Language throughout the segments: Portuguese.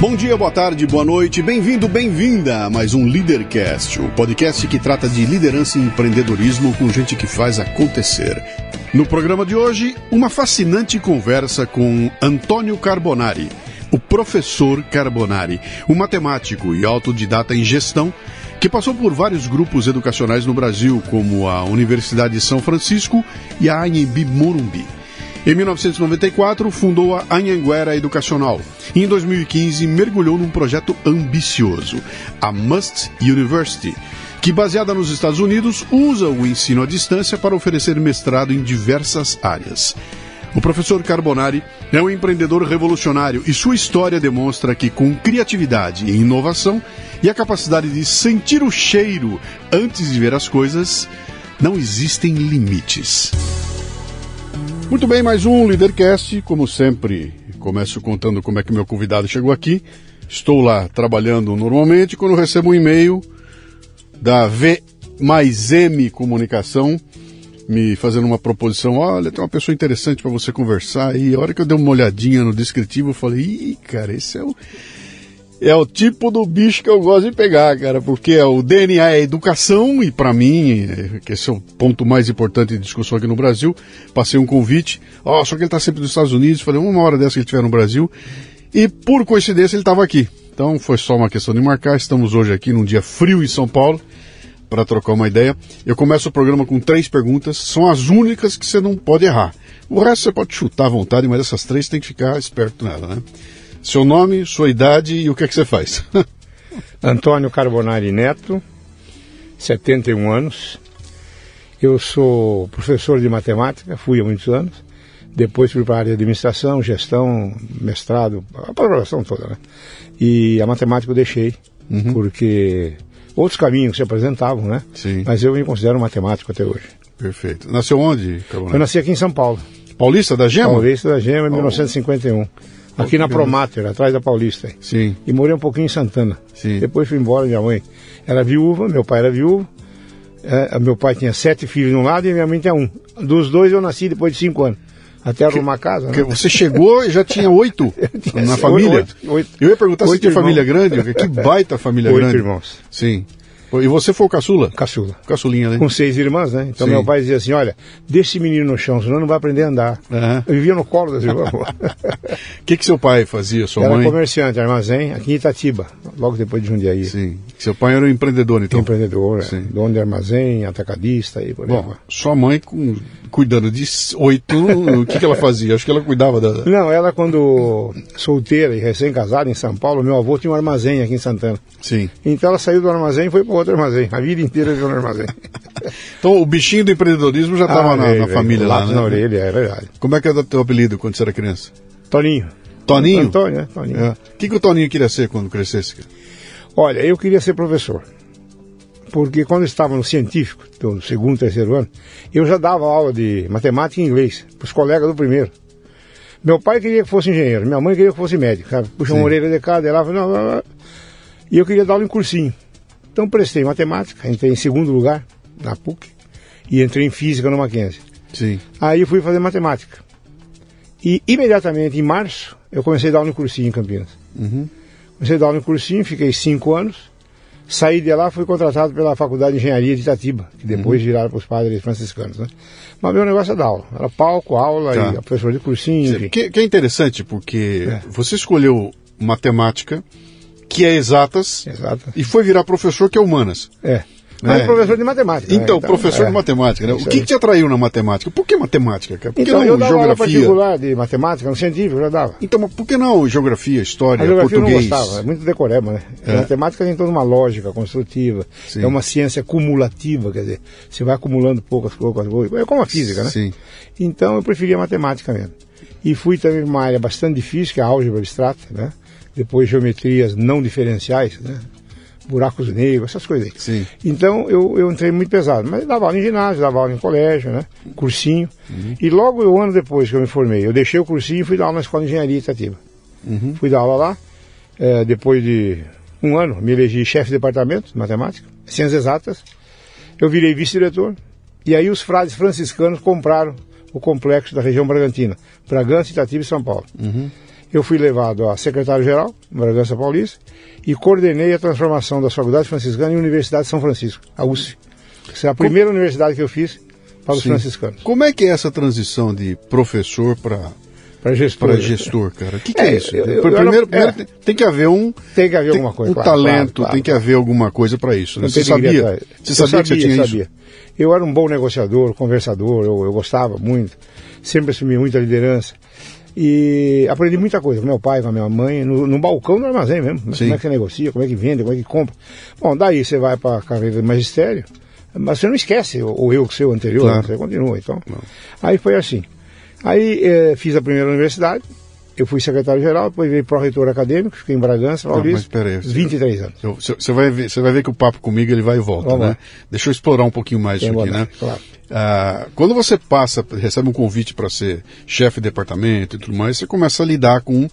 Bom dia, boa tarde, boa noite, bem-vindo, bem-vinda a mais um Leadercast, o podcast que trata de liderança e empreendedorismo com gente que faz acontecer. No programa de hoje, uma fascinante conversa com Antônio Carbonari, o professor Carbonari, um matemático e autodidata em gestão que passou por vários grupos educacionais no Brasil, como a Universidade de São Francisco e a Anhembi Morumbi. Em 1994, fundou a Anhanguera Educacional e em 2015 mergulhou num projeto ambicioso, a Must University, que, baseada nos Estados Unidos, usa o ensino à distância para oferecer mestrado em diversas áreas. O professor Carbonari é um empreendedor revolucionário e sua história demonstra que, com criatividade e inovação e a capacidade de sentir o cheiro antes de ver as coisas, não existem limites. Muito bem, mais um Leadercast. Como sempre, começo contando como é que meu convidado chegou aqui. Estou lá trabalhando normalmente quando recebo um e-mail da V mais M Comunicação me fazendo uma proposição. Olha, tem uma pessoa interessante para você conversar. E a hora que eu dei uma olhadinha no descritivo, eu falei: Ih, cara, esse é o é o tipo do bicho que eu gosto de pegar, cara, porque o DNA é educação e para mim, que esse é o ponto mais importante de discussão aqui no Brasil, passei um convite, ó, oh, só que ele tá sempre nos Estados Unidos, falei, uma hora dessa que ele estiver no Brasil, e por coincidência ele estava aqui. Então foi só uma questão de marcar, estamos hoje aqui num dia frio em São Paulo, para trocar uma ideia. Eu começo o programa com três perguntas, são as únicas que você não pode errar. O resto você pode chutar à vontade, mas essas três tem que ficar esperto nela, né? Seu nome, sua idade e o que é que você faz? Antônio Carbonari Neto, 71 anos. Eu sou professor de matemática, fui há muitos anos. Depois fui para a área de administração, gestão, mestrado, a programação toda, né? E a matemática eu deixei, uhum. porque outros caminhos se apresentavam, né? Sim. Mas eu me considero matemático até hoje. Perfeito. Nasceu onde, Carbonari? Eu nasci aqui em São Paulo. Paulista da Gema? Paulista da Gema, em oh. 1951. Aqui na Promater, atrás da Paulista. Sim. E morei um pouquinho em Santana. Sim. Depois fui embora, minha mãe era viúva, meu pai era viúvo. É, meu pai tinha sete filhos de um lado e minha mãe tinha um. Dos dois eu nasci depois de cinco anos. Até arrumar casa. Né? Você chegou e já tinha oito tinha na família? Oito, oito, eu ia perguntar se tinha irmãos. família grande, que baita família oito grande. irmãos. Sim. E você foi o caçula? Caçula. Caçulinha, né? Com seis irmãs, né? Então Sim. meu pai dizia assim, olha, deixa esse menino no chão, senão não vai aprender a andar. Aham. Eu vivia no colo das irmãs. O que, que seu pai fazia, sua Era mãe? comerciante, armazém, aqui em Itatiba, logo depois de Jundiaí. Sim. Seu pai era um empreendedor, então. Empreendedor, é, Sim. dono de armazém, atacadista e por aí Bom, sua mãe com- cuidando de oito, o que, que ela fazia? Acho que ela cuidava da. Não, ela quando solteira e recém-casada em São Paulo, meu avô tinha um armazém aqui em Santana. Sim. Então ela saiu do armazém e foi para outro armazém. A vida inteira viveu no armazém. Então o bichinho do empreendedorismo já estava Ah, na, na família lá, né? na orelha, é verdade. Como é que era o teu apelido quando você era criança? Toninho. Toninho? Antônio, né? Toninho. É. O que, que o Toninho queria ser quando crescesse? Olha, eu queria ser professor. Porque quando eu estava no científico, do segundo, terceiro ano, eu já dava aula de matemática e inglês para os colegas do primeiro. Meu pai queria que fosse engenheiro, minha mãe queria que fosse médico, sabe? Puxa uma orelha de cada, e lá, não, não, não. e eu queria dar aula em cursinho. Então prestei matemática, entrei em segundo lugar na PUC e entrei em física no Mackenzie. Sim. Aí fui fazer matemática. E imediatamente, em março, eu comecei a dar aula em cursinho em Campinas. Uhum. Comecei a dar aula em cursinho, fiquei cinco anos. Saí de lá, fui contratado pela Faculdade de Engenharia de Itatiba, que Uhum. depois viraram para os padres franciscanos. Né? Mas meu negócio é dar aula. Era palco, aula Tá. e professor de cursinho, enfim. Que, que é interessante, porque É. você escolheu matemática, que é exatas, Exato. e foi virar professor, que é humanas. É. Mas É. professor de matemática. né? Então, professor é. de matemática, né? O que, que te atraiu na matemática? Por que matemática? Por que Então, eu não dava aula geografia? particular de matemática, no científico eu já dava. Então, mas por que não geografia, história, A geografia eu não português? gostava, é muito decoreba, né? É. A matemática tem toda uma lógica construtiva, Sim. é uma ciência cumulativa, quer dizer, você vai acumulando poucas, poucas coisas, é como a física, né? Sim. Então eu preferia matemática mesmo. E fui também uma área bastante difícil, que é a álgebra abstrata, né? Depois geometrias não diferenciais, né? Buracos negros, essas coisas aí. Sim. Então eu, eu entrei muito pesado, mas dava aula em ginásio, dava aula em colégio, né? Cursinho. Uhum. E logo um ano depois que eu me formei, eu deixei o cursinho e fui dar aula na escola de engenharia Itatiba. Uhum. Fui dar aula lá, eh, depois de um ano, me elegi chefe de departamento de matemática, ciências exatas. Eu virei vice-diretor. E aí os frades franciscanos compraram o complexo da região Bragantina, Bragança, Itatiba e São Paulo. Eu fui levado a secretário-geral, Bragança Paulista, e coordenei a transformação da Faculdade Franciscana em Universidade de São Francisco, a USF. Essa é a primeira universidade que eu fiz para os Sim. franciscanos, Como é que é essa transição de professor para para gestor. para gestor, cara? O que, que é, É, isso? eu- eu- primeiro, eu não- primeiro é. tem, que haver um, Tem que haver alguma coisa. um claro, talento, claro, tem que claro. haver alguma coisa para isso. Né? Você sabia? Você Eu sabia, que você tinha sabia. isso? Eu era um bom negociador, conversador, eu, eu gostava muito, sempre assumi muita liderança. E aprendi muita coisa com meu pai, com a minha mãe, no, no balcão do armazém mesmo. Sim. Como é que você negocia, como é que vende, como é que compra. Bom, daí você vai para a carreira de magistério, mas você não esquece o, eu que seu anterior, Claro. você continua. Então. Não. Aí foi assim. Aí eh, fiz a primeira universidade, eu fui secretário-geral, depois veio pró-reitor acadêmico, fiquei em Bragança, mas Paulista, peraí, você- 23 anos. Eu- Você você vai, ver, você vai ver que o papo comigo ele vai e volta, Vamos né? lá. Deixa eu explorar um pouquinho mais Tem isso aqui, né? claro. Ah, quando você passa, recebe um convite para ser chefe de departamento e tudo mais, você começa a lidar com.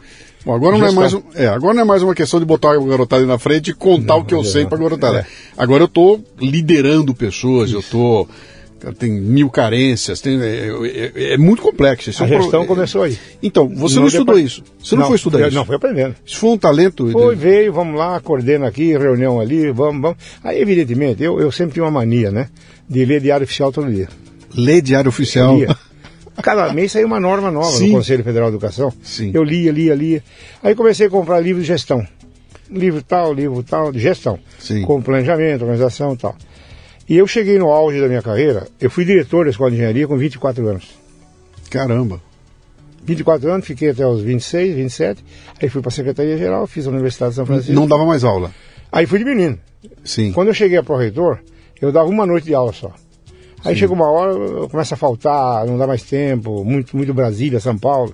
Bom, agora não é mais um- é, agora não é mais uma questão de botar a garotada na frente e contar o que eu sei para a garotada. é. Agora eu estou liderando pessoas, eu estou tem mil carências, tem, é, é- é muito complexo. Isso A um pro- gestão começou aí. Então, você No não estudou depart- isso. Você não, foi estudar eu- isso. Não, foi aprendendo. Isso foi um talento. Foi, veio, vamos lá, coordena aqui, reunião ali, vamos, vamos. Aí, evidentemente, eu, eu sempre tinha uma mania, né? De ler diário oficial todo dia. Ler diário oficial. Eu lia. Cada mês saiu uma norma nova Sim. no Conselho Federal de Educação. Sim. Eu lia, lia, lia. Aí comecei a comprar livros de gestão. Livro tal, livro tal, de gestão. Sim. Com planejamento, organização e tal. E eu cheguei no auge da minha carreira, eu fui diretor da Escola de Engenharia com 24 anos. Caramba. 24 anos, fiquei até os 26, 27. Aí fui para a Secretaria-Geral, fiz a Universidade de São Francisco. Não dava mais aula. Aí fui de menino. Sim. Quando eu cheguei a pró-reitor, eu dava uma noite de aula só. Aí chega uma hora, eu começo a faltar, não dá mais tempo, muito, muito Brasília, São Paulo.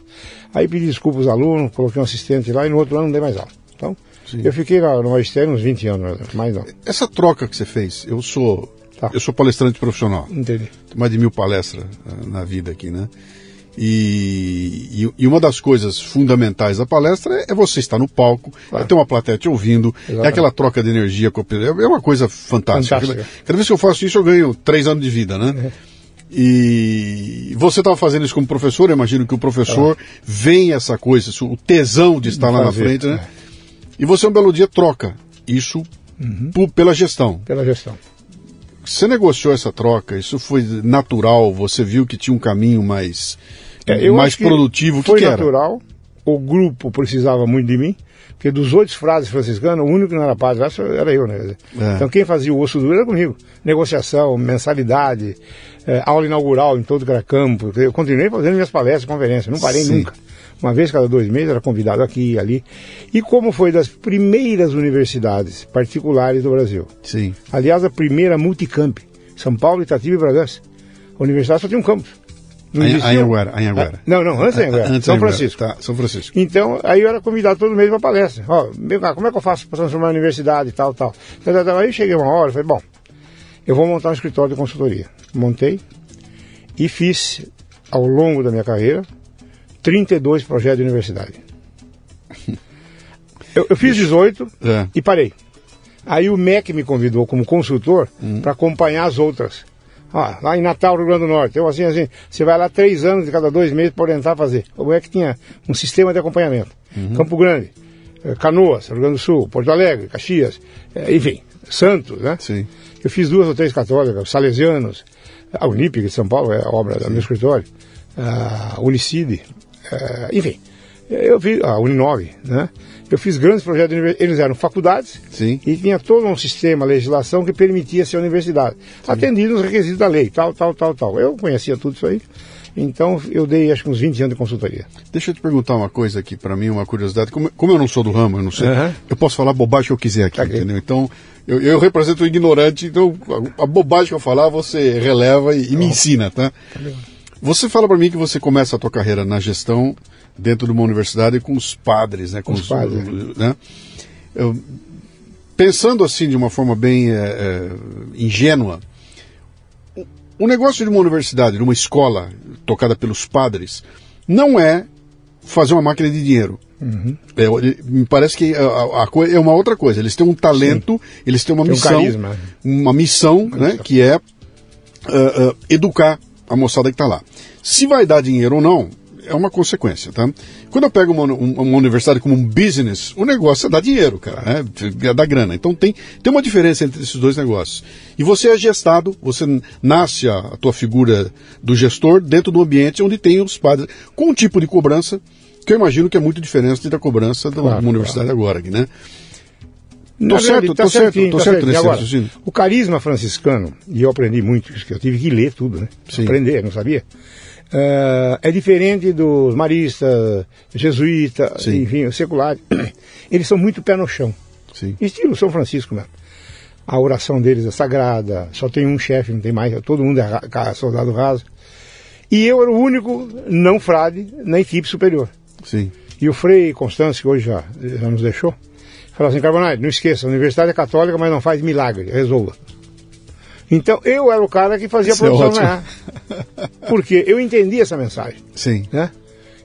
Aí pedi desculpa aos alunos, coloquei um assistente lá e no outro ano não dei mais aula. Então, Sim. eu fiquei no magistério uns 20 anos, mais não. Essa troca que você fez, eu sou Tá. eu sou palestrante profissional. Entendi. Tenho mais de mil palestras eh, na vida aqui, né? E, e, e uma das coisas fundamentais da palestra é, é você estar no palco, Claro. é ter uma plateia te ouvindo, é Exatamente. aquela troca de energia com a pessoa. É uma coisa fantástica. Fantástica. Cada vez que eu faço isso, eu ganho três anos de vida, É. né? E você estava fazendo isso como professor, eu imagino que o professor vem essa coisa, o tesão de estar lá na Fazer, frente, né? é. E você um belo dia troca isso uhum. pela gestão. Pela gestão. Você negociou essa troca? Isso foi natural? Você viu que tinha um caminho mais, é, mais produtivo? Foi que natural. O grupo precisava muito de mim. Porque dos oito frases franciscanos, o único que não era padre era eu, né? É. Então quem fazia o osso duro era comigo. Negociação, mensalidade, é, aula inaugural em todo que era campo. Eu continuei fazendo minhas palestras, conferências, não parei Sim. nunca. Uma vez cada dois meses era convidado aqui e ali. E como foi das primeiras universidades particulares do Brasil. Sim. Aliás, a primeira multicamp. São Paulo, Itatiba e Bragança. A universidade só tinha um campus. Não existia... Anhanguera, Anhanguera. Ah, não, não, antes Anhanguera. Antes São Francisco. Tá, São Francisco. Então, aí eu era convidado todo mês para palestra. Ó, como é que eu faço para transformar a universidade e tal, tal. Aí cheguei uma hora e falei, bom, eu vou montar um escritório de consultoria. Montei e fiz, ao longo da minha carreira, 32 projetos de universidade. Eu, eu fiz 18 é. e parei. Aí o MEC me convidou como consultor hum. para acompanhar as outras. Ah, lá em Natal, Rio Grande do Norte. Eu assim, assim, você vai lá três anos de cada dois meses para orientar a fazer. O é que tinha um sistema de acompanhamento. Uhum. Campo Grande, eh, Canoas, Rio Grande do Sul, Porto Alegre, Caxias, eh, enfim, Santos, né? Sim. Eu fiz duas ou três católicas, Salesianos, a Unip de São Paulo, é a obra Sim. do meu escritório, a Unicide, eh, enfim. Eu fiz a Uninove, né? Eu fiz grandes projetos, eles eram faculdades Sim. e tinha todo um sistema, legislação que permitia ser universidade, Sim. atendido os requisitos da lei, tal, tal, tal, tal. Eu conhecia tudo isso aí. Então eu dei acho que uns 20 anos de consultoria. Deixa eu te perguntar uma coisa aqui, para mim, uma curiosidade. Como, como, eu não sou do ramo, eu não sei, uhum. eu posso falar bobagem que eu quiser aqui, tá entendeu? Então eu, eu, represento o ignorante, então a, a, bobagem que eu falar você releva e, e me ensina, tá? tá você fala para mim que você começa a tua carreira na gestão dentro de uma universidade com os padres, né? Com, com os, padres. Né? Eu, pensando assim de uma forma bem é, é, ingênua, o negócio de uma universidade, de uma escola tocada pelos padres, não é fazer uma máquina de dinheiro. Uhum. É, me parece que a, é uma outra coisa. Eles têm um talento, Sim. eles têm uma Tem missão, um uma missão, né, que é uh, uh, educar a moçada que está lá. Se vai dar dinheiro ou não, é uma consequência, tá? Quando eu pego uma, uma, universidade como um business, o negócio é dar dinheiro, cara, né? É dar grana. Então tem, tem uma diferença entre esses dois negócios. E você é gestado, você nasce a, a tua figura do gestor dentro do ambiente onde tem os padres, com um tipo de cobrança que eu imagino que é muito diferente da cobrança de uma universidade claro. agora, né? Tô certo, tá tô certo, tô tá certo nesse Agora, O carisma franciscano, e eu aprendi muito, eu tive que ler tudo, né? Sim. Aprender, não sabia. Uh, é diferente dos maristas, jesuítas, enfim, seculares. Eles são muito pé no chão. Sim. Estilo São Francisco mesmo. A oração deles é sagrada, só tem um chefe, não tem mais, todo mundo é soldado raso. E eu era o único não frade na equipe superior. Sim. E o Frei Constâncio, que hoje já, já nos deixou, falou assim, Carbonari, não esqueça, a universidade é católica, mas não faz milagre, resolva. Então eu era o cara que fazia a é produção é ganhar. Porque eu entendi essa mensagem. Sim. Né?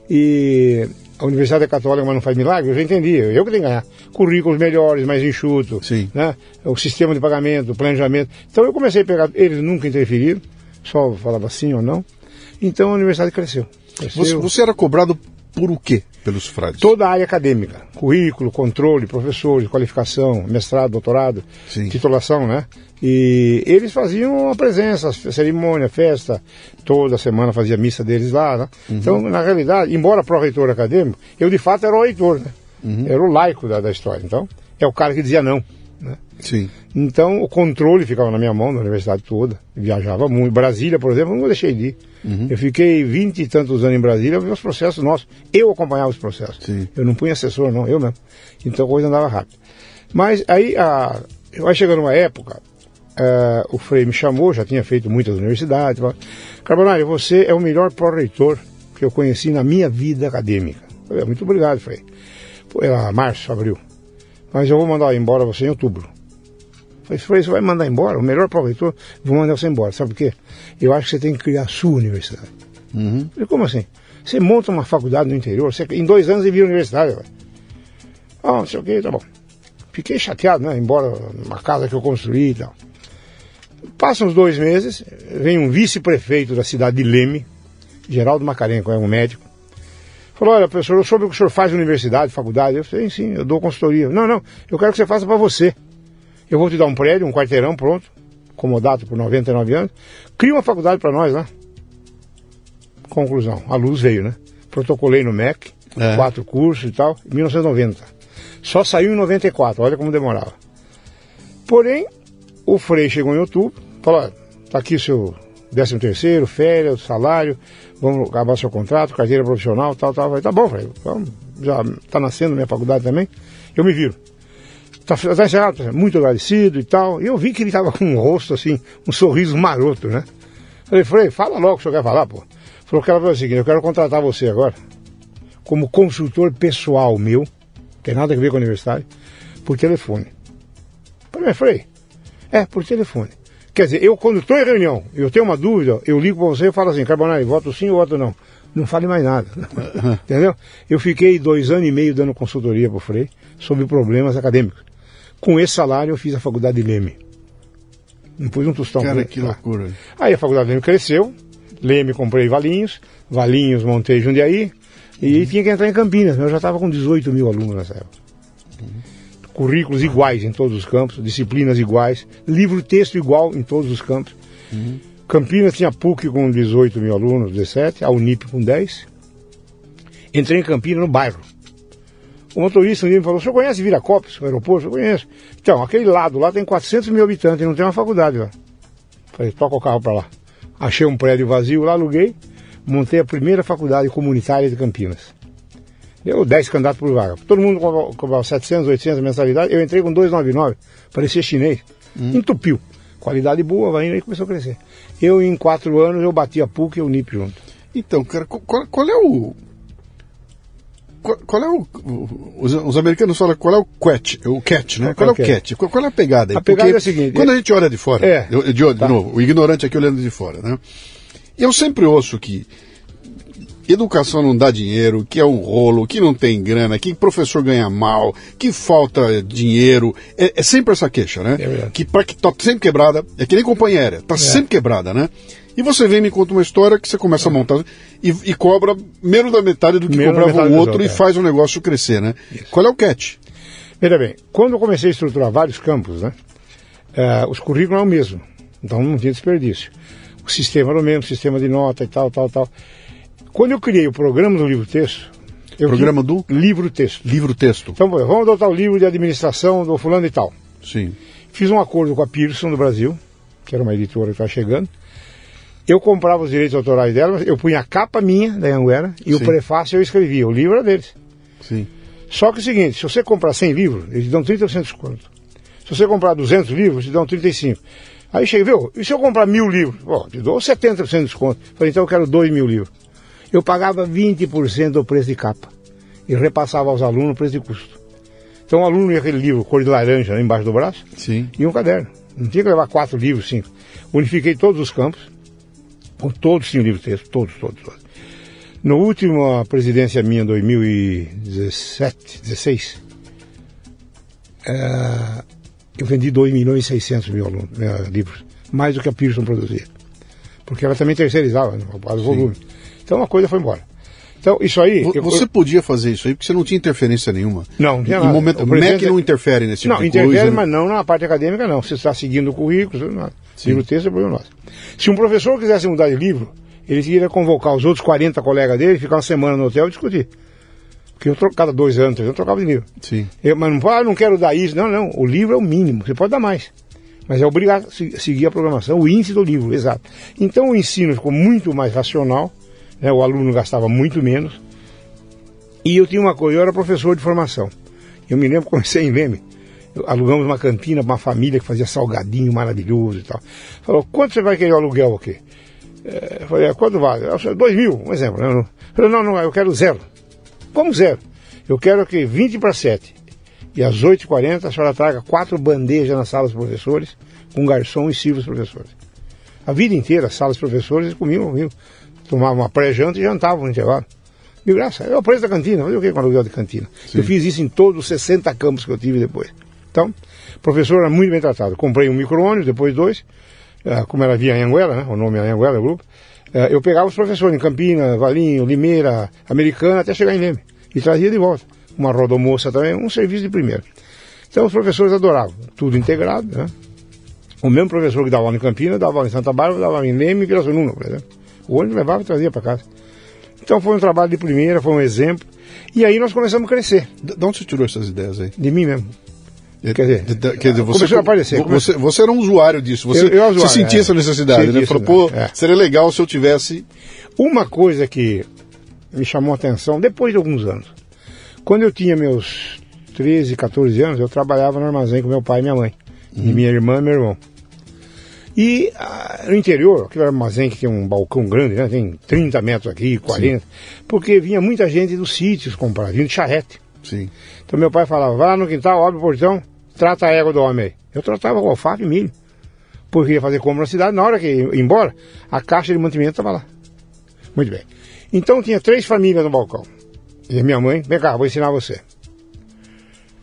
E a Universidade é Católica, mas não faz milagre, eu já entendi. Eu que tenho que ganhar. Currículos melhores, mais enxuto. Sim. Né? O sistema de pagamento, o planejamento. Então eu comecei a pegar. Eles nunca interferiram, só falava sim ou não. Então a universidade cresceu. cresceu. Você, você era cobrado por o quê pelos frades? Toda a área acadêmica. Currículo, controle, professores, qualificação, mestrado, doutorado, Sim. titulação, né? E eles faziam a presença, a cerimônia, a festa, toda semana fazia missa deles lá, né? Uhum. Então, na realidade, embora pró-reitor acadêmico, eu de fato era o reitor, né? Uhum. Era o laico da, da história. Então, é o cara que dizia não. Né? Sim. Então, o controle ficava na minha mão, na universidade toda. viajava muito. Brasília, por exemplo, não deixei de ir. Uhum. Eu fiquei vinte e tantos anos em Brasília, vi os processos nossos. Eu acompanhava os processos. Sim. Eu não punha assessor, não, eu mesmo. Então a coisa andava rápido. Mas aí, a, vai chegando uma época, uh, o Frei me chamou, já tinha feito muitas universidades. Carbonari, você é o melhor pró-reitor que eu conheci na minha vida acadêmica. Falei, muito obrigado, Frei. Foi lá, março, abril. Mas eu vou mandar embora você em outubro. Falei, Frei, você vai mandar embora? O melhor pró-reitor, vou mandar você embora. Sabe por quê? Eu acho que você tem que criar a sua universidade. Uhum. Falei, como assim? Você monta uma faculdade no interior, você, em dois anos você vira universidade. Ah, não sei o que, tá bom. Fiquei chateado, né? Embora uma casa que eu construí e tal. Passam uns dois meses, vem um vice-prefeito da cidade de Leme, Geraldo Macarenco, é um médico. Falou, olha, professor, eu soube que o senhor faz universidade, faculdade. Eu falei, sim, eu dou consultoria. Não, não, eu quero que você faça para você. Eu vou te dar um prédio, um quarteirão pronto, acomodado por 99 anos. Cria uma faculdade para nós lá. Conclusão, a luz veio, né? Protocolei no MEC, é. quatro cursos e tal, em 1990. Só saiu em 94, olha como demorava. Porém, o Frei chegou em outubro, falou, tá aqui o seu 13 terceiro, férias, salário, vamos acabar seu contrato, carteira profissional, tal, tal. Falei, tá bom, Frei, vamos, já tá nascendo minha faculdade também, eu me viro. Tá, tá encerrado, muito agradecido e tal. E eu vi que ele tava com um rosto assim, um sorriso maroto, né? Falei, Frei, fala logo o que senhor quer falar, pô. Falou que ela falou o seguinte, eu quero contratar você agora como consultor pessoal meu, tem nada a ver com a universidade, por telefone. Falei, Frei, é, por telefone. Quer dizer, eu quando estou em reunião, eu tenho uma dúvida, eu ligo para você e falo assim, Carbonari, voto sim ou voto não. Não fale mais nada. Entendeu? Eu fiquei dois anos e meio dando consultoria para o Frei sobre problemas acadêmicos. Com esse salário eu fiz a faculdade de Leme. Não pus um tostão. Cara, que loucura. Aí a faculdade de Leme cresceu, Leme comprei Valinhos, Valinhos montei Jundiaí, e uhum. tinha que entrar em Campinas. Eu já estava com 18 mil alunos nessa época. Uhum. Currículos iguais em todos os campos, disciplinas iguais, livro-texto igual em todos os campos. Uhum. Campinas tinha PUC com 18 mil alunos, 17, a Unip com 10. Entrei em Campinas no bairro. O motorista um dia me falou, o senhor conhece Viracopos, o aeroporto? Eu conheço. Então, aquele lado lá tem 400 mil habitantes não tem uma faculdade lá. Falei, toca o carro para lá. Achei um prédio vazio lá, aluguei, montei a primeira faculdade comunitária de Campinas. Deu 10 candidatos por vaga. Todo mundo cobrava 700, 800 mensalidade. Eu entrei com 299, parecia chinês. Hum. Entupiu. Qualidade boa, vai indo e começou a crescer. Eu, em quatro anos, eu bati a PUC e o NIP junto. Então, cara, qual, qual é o. Qual, qual é o. Os, os, americanos falam qual é o catch, o catch, né? Qual é o catch? Qual, qual é a pegada? A pegada Porque é a seguinte. Quando a gente olha de fora, é, eu, de, de tá. novo, o ignorante aqui olhando de fora, né? Eu sempre ouço que educação não dá dinheiro, que é um rolo, que não tem grana, que professor ganha mal, que falta dinheiro. É, é sempre essa queixa, né? É que para que tá sempre quebrada, é que nem companhia aérea, tá é. sempre quebrada, né? E você vem e me conta uma história que você começa a montar e, e cobra menos da metade do que menos cobrava o outro e é. faz o negócio crescer, né? Isso. Qual é o catch? Veja bem, quando eu comecei a estruturar vários campos, né? Uh, os currículos eram o mesmo, então não tinha desperdício o sistema era o mesmo, sistema de nota e tal, tal, tal. Quando eu criei o programa do livro-texto, Programa do? Livro-texto. Livro-texto. Então, vamos adotar o livro de administração do fulano e tal. Sim. Fiz um acordo com a Pearson do Brasil, que era uma editora que estava chegando. Eu comprava os direitos autorais dela, eu punha a capa minha da Anguera e Sim. o prefácio eu escrevia. O livro era deles. Sim. Só que é o seguinte, se você comprar 100 livros, eles dão 30% de desconto. Se você comprar 200 livros, eles dão 35%. Aí cheguei, viu, e se eu comprar mil livros? Bom, te dou 70% de desconto. Falei, então eu quero dois mil livros. Eu pagava 20% do preço de capa e repassava aos alunos o preço de custo. Então o aluno ia aquele livro cor de laranja né, embaixo do braço Sim. e um caderno. Não tinha que levar quatro livros, cinco. Unifiquei todos os campos, todos tinham livro texto, todos, todos, todos. No último, a presidência minha, 2017, 16, é, eu vendi 2 milhões e 600 mil alunos, né, livros, mais do que a Pearson produzia. Porque ela também terceirizava né, o volume. Então a coisa foi embora. Então, isso aí. Você eu, podia fazer isso aí porque você não tinha interferência nenhuma. Não, não tinha nada. Momento, o MEC não interfere nesse tipo não, de coisa. Não, interfere, mas não na parte acadêmica, não. Você está seguindo o currículo, não. Livro texto é problema nosso. Se um professor quisesse mudar de livro, ele iria convocar os outros 40 colegas dele, ficar uma semana no hotel e discutir. Porque eu troco, cada dois anos, eu trocava de livro. Sim. Eu, mas não, ah, não quero dar isso. Não, não. O livro é o mínimo. Você pode dar mais. Mas é obrigado a seguir a programação, o índice do livro, exato. Então o ensino ficou muito mais racional, né? o aluno gastava muito menos. E eu tinha uma coisa, eu era professor de formação. Eu me lembro, comecei em Leme, alugamos uma cantina para uma família que fazia salgadinho maravilhoso e tal. Falou, quanto você vai querer o aluguel aqui? É, eu falei, quanto vale? Dois mil, um exemplo. Eu falei, não, não, eu quero zero. Como zero? Eu quero que 20 para 7 e às 8h40 a senhora traga quatro bandejas na sala dos professores, com garçom e sirva os professores. A vida inteira, salas dos professores, comiam, comiam. Tomavam uma pré-janta e jantavam no intervalo. De graça, é o preço da cantina, fazer o que com aluguel de cantina? Sim. Eu fiz isso em todos os 60 campos que eu tive depois. Então, o professor era muito bem tratado. Comprei um micro-ônibus, depois dois, uh, como era via Anhanguela, né? o nome é Anhanguela, o grupo. Uh, eu pegava os professores em Campina, Valinho, Limeira, Americana, até chegar em Leme e trazia de volta. Uma rodomoça também, um serviço de primeira. Então os professores adoravam, tudo integrado, né? O mesmo professor que dava aula em Campinas, dava aula em Santa Bárbara, dava aula em Leme e Pirassununga, por exemplo. O ônibus levava e trazia para casa. Então foi um trabalho de primeira, foi um exemplo. E aí nós começamos a crescer. De onde você tirou essas ideias aí? De mim mesmo. Quer dizer, quer dizer você, começou a aparecer. Você, você era um usuário disso. Você, Eu- eu usuário, você sentia é. essa necessidade, né? Falou, pô, é. seria legal se eu tivesse. Uma coisa que me chamou a atenção depois de alguns anos. Quando eu tinha meus 13, 14 anos, eu trabalhava no armazém com meu pai e minha mãe. E minha irmã e meu irmão. E ah, no interior, aquele armazém que tem um balcão grande, né? Tem 30 metros aqui, 40. Porque vinha muita gente dos sítios comprar, vinha de charrete. Sim. Então meu pai falava, vai lá no quintal, abre o portão, trata a égua do homem aí. Eu tratava com alfafa e milho. Porque ia fazer compra na cidade, na hora que ia embora, a caixa de mantimento estava lá. Muito bem. Então tinha três famílias no balcão. E a minha mãe, vem cá, vou ensinar você.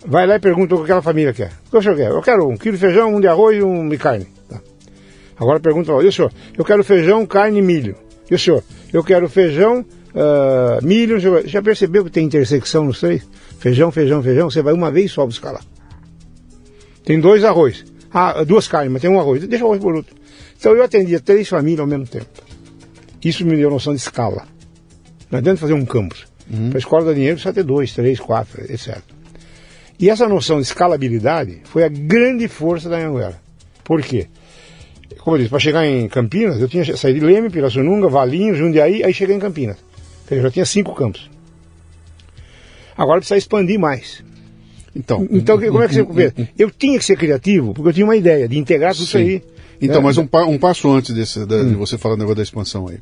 Vai lá e pergunta o que aquela família quer. O que o senhor quer? Eu quero um quilo de feijão, um de arroz e um de carne. Tá. Agora pergunta e o senhor? Eu quero feijão, carne e milho. E o senhor? Eu quero feijão, ah, milho, já percebeu que tem intersecção nos três? Feijão, feijão, feijão, você vai uma vez só buscar lá. Tem dois arroz. Ah, duas carnes, mas tem um arroz. Deixa o arroz por outro. Então eu atendia três famílias ao mesmo tempo. Isso me deu noção de escala. Não adianta fazer um campus. Para a escola dar dinheiro precisa ter dois, três, quatro, etc. E essa noção de escalabilidade foi a grande força da Anguera. Por quê? Como eu disse, para chegar em Campinas, eu tinha saído de Leme, Pirassununga, Valinho, Jundiaí, aí cheguei em Campinas. Eu já tinha cinco campos. Agora precisa expandir mais. Então, Então, como é que você vê? Eu tinha que ser criativo, porque eu tinha uma ideia de integrar tudo isso Sim. aí. Então, né? mas um, pa- um passo antes desse, da- de você falar do negócio da expansão aí.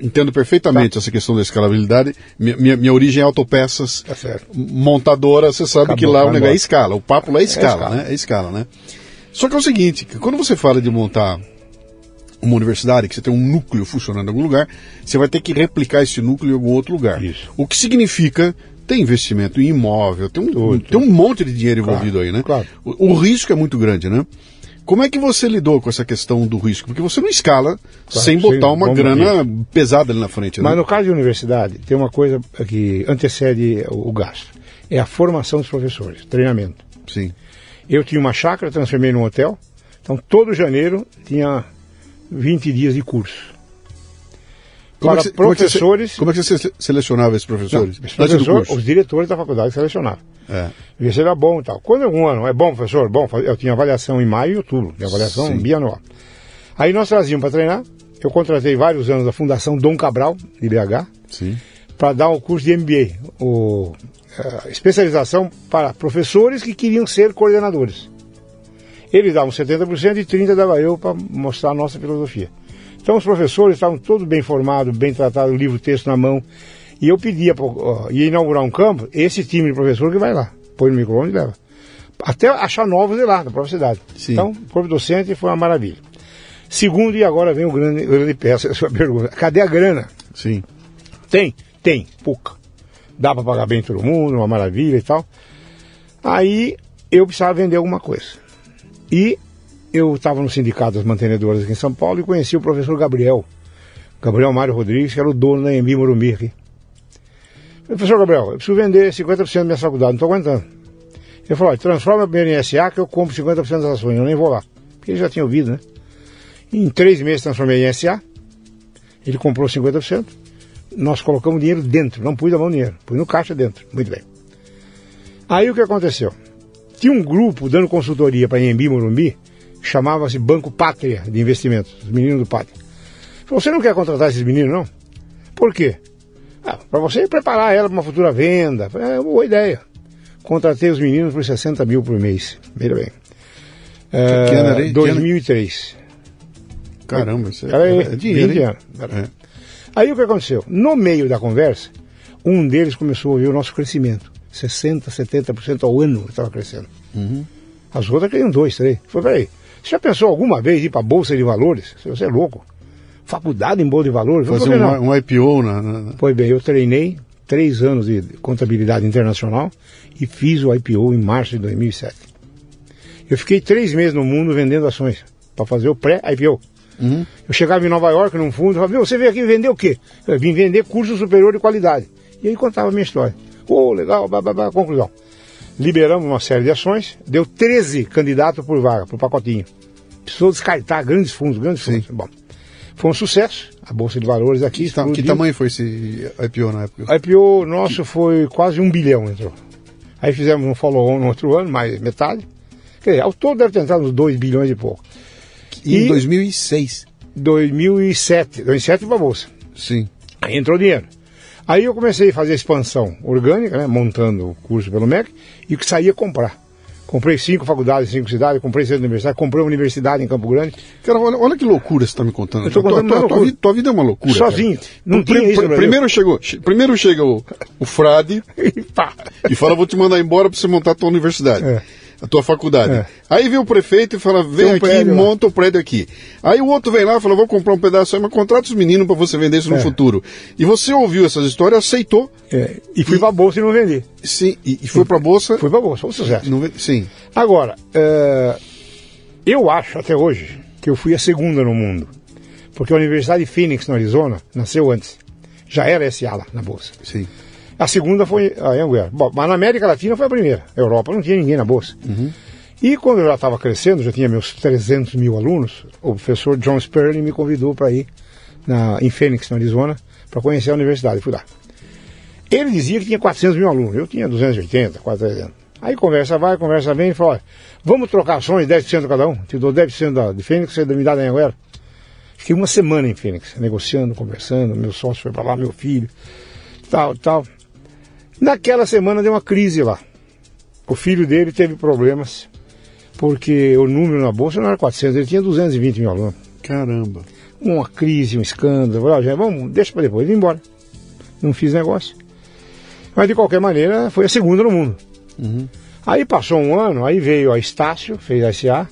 Entendo perfeitamente essa questão da escalabilidade. Minha, minha, minha origem é autopeças. Tá. Montadora, você sabe Acabou, que lá o negócio é escala. O papo lá é escala, escala. né? É escala, né? Só que é o seguinte, quando você fala de montar uma universidade, que você tem um núcleo funcionando em algum lugar, você vai ter que replicar esse núcleo em algum outro lugar. Isso. O que significa tem investimento em imóvel, tem um, Tudo, tem um monte de dinheiro envolvido aí, né? claro. O, o risco é muito grande, né? Como é que você lidou com essa questão do risco? Porque você não escala sem sem botar uma bomba grana pesada ali na frente, né? Mas no caso de universidade, tem uma coisa que antecede o o gasto. É a formação dos professores, treinamento. Sim. Eu tinha uma chácara, transformei num hotel. Então, todo janeiro tinha 20 dias de curso. Como é Para que você- como é que professores... Como é que você se- selecionava esses Não, professores? professores curso. os diretores da faculdade selecionavam. É. Ver se era bom e tal. Quando algum ano é bom, professor, bom, eu tinha avaliação em maio e outubro, tinha avaliação Sim. bianual. Aí nós trazíamos para treinar. Eu contratei vários anos a Fundação Dom Cabral, de BH, para dar o curso de MBA, o, eh, especialização para professores que queriam ser coordenadores. Eles davam 70% e 30% dava eu para mostrar a nossa filosofia. Então os professores estavam todos bem formados, bem tratados, livro, texto na mão. E eu pedia, pra, ó, ia inaugurar um campo, esse time de professor que vai lá, põe no micro-ondas e leva. Até achar novos de lá, da própria cidade. Sim. Então, o corpo docente foi uma maravilha. Segundo, e agora vem o grande, grande peça, a sua pergunta. Cadê a grana? Sim. Tem? Tem, pouca. Dá para pagar bem todo mundo, uma maravilha e tal. Aí eu precisava vender alguma coisa. E eu estava no sindicato das mantenedoras aqui em São Paulo e conheci o professor Gabriel. Gabriel Mário Rodrigues, que era o dono da Embi Morumbi aqui. Falei, professor Gabriel, eu preciso vender 50% da minha faculdade, não estou aguentando. Ele falou, transforma primeiro em que eu compro 50% das ações, eu nem vou lá. Porque ele já tinha ouvido, né? Em três meses transformei em SA, ele comprou 50%, nós colocamos dinheiro dentro, não pus a mão no dinheiro, pus no caixa dentro. Muito bem. Aí o que aconteceu? Tinha um grupo dando consultoria para Embi Morumbi, chamava-se Banco Pátria de Investimentos, os meninos do Pátria. Falou, você não quer contratar esses meninos, não? Por quê? Ah, para você preparar ela para uma futura venda. Falei, É uma boa ideia. Contratei os meninos por 60 mil por mês. Veja bem. É, que ano era, hein? Que 2003. Caramba, isso é, é dinheiro, 20 hein? anos. É. Aí o que aconteceu? No meio da conversa, um deles começou a ver o nosso crescimento. 60%, 70% ao ano estava crescendo. Uhum. As outras queriam dois, três. Falei, peraí, você já pensou alguma vez ir para a Bolsa de Valores? Você é louco. Faculdade em Bolsa de Valores? Fazer um, um IPO na- Pois bem, eu treinei três anos de contabilidade internacional e fiz o IPO em março de 2007. Eu fiquei três meses no mundo vendendo ações para fazer o pré-IPO. Uhum. Eu chegava em Nova York, num fundo, e falava, "Meu, você veio aqui vender o quê? Eu vim vender curso superior de qualidade. E aí contava a minha história. Ô, legal, blá, blá, blá, conclusão. liberamos uma série de ações, deu 13 candidatos por vaga, por pacotinho. Precisou descartar grandes fundos, grandes fundos. Bom, foi um sucesso, a Bolsa de Valores aqui. Que, ta- que tamanho foi esse IPO na época? A IPO nosso foi quase um bilhão, entrou. Aí fizemos um follow-on no outro ano, mais metade. Quer dizer, ao todo deve ter entrado uns 2 bilhões e pouco. Em E- 2006. 2007, 2007 para a Bolsa. Sim. Aí entrou dinheiro. Aí eu comecei a fazer expansão orgânica, né, montando o curso pelo MEC, e que saía comprar. Comprei cinco faculdades, cinco cidades, comprei seis universidades, comprei uma universidade em Campo Grande, Cara, olha, olha que loucura você está me contando. Eu tô Tua- contando tua, tua loucura. vida, tua vida é uma loucura. sozinho. cara. Não Pri- tinha Brasil. primeiro, chegou, che- primeiro chega o, o frade e e fala: vou te mandar embora para você montar a tua universidade. É. A tua faculdade. É. Aí vem o prefeito e fala: vem um aqui e lá. monta o prédio aqui. Aí o outro vem lá e fala: vou comprar um pedaço aí, mas contrata os meninos para você vender isso no É. futuro. E você ouviu essas histórias, aceitou, É, e fui para a Bolsa e não vendi. sim, e, e foi para a bolsa. Fui para a Bolsa, foi um sucesso. Não sim. Agora, é, eu acho até hoje que eu fui a segunda no mundo. Porque a Universidade de Phoenix, no Arizona, nasceu antes. Já era SA lá na Bolsa. Sim. A segunda foi a Anguera. Bom, mas na América Latina foi a primeira. A Europa não tinha ninguém na Bolsa. E quando eu já estava crescendo, já tinha meus 300 mil alunos, o professor John Sperling me convidou para ir na, em Phoenix, no Arizona, para conhecer a universidade. Fui lá. Ele dizia que tinha 400 mil alunos, eu tinha 280, quase 300. Aí conversa vai, conversa vem, e fala, olha, vamos trocar ações, 10% cada um, te dou 10% da, de Fênix, você me dá da Anguera. Fiquei uma semana em Fênix, negociando, conversando, meu sócio foi para lá, meu filho, tal, tal. Naquela semana deu uma crise lá. O filho dele teve problemas, porque o número na bolsa não era 400, ele tinha 220 mil alunos. Caramba. Uma crise, um escândalo, eu falei, "Ah, vamos, deixa para depois, vim embora. Não fiz negócio. Mas de qualquer maneira, foi a segunda no mundo. Aí passou um ano, aí veio a Estácio, fez a SA,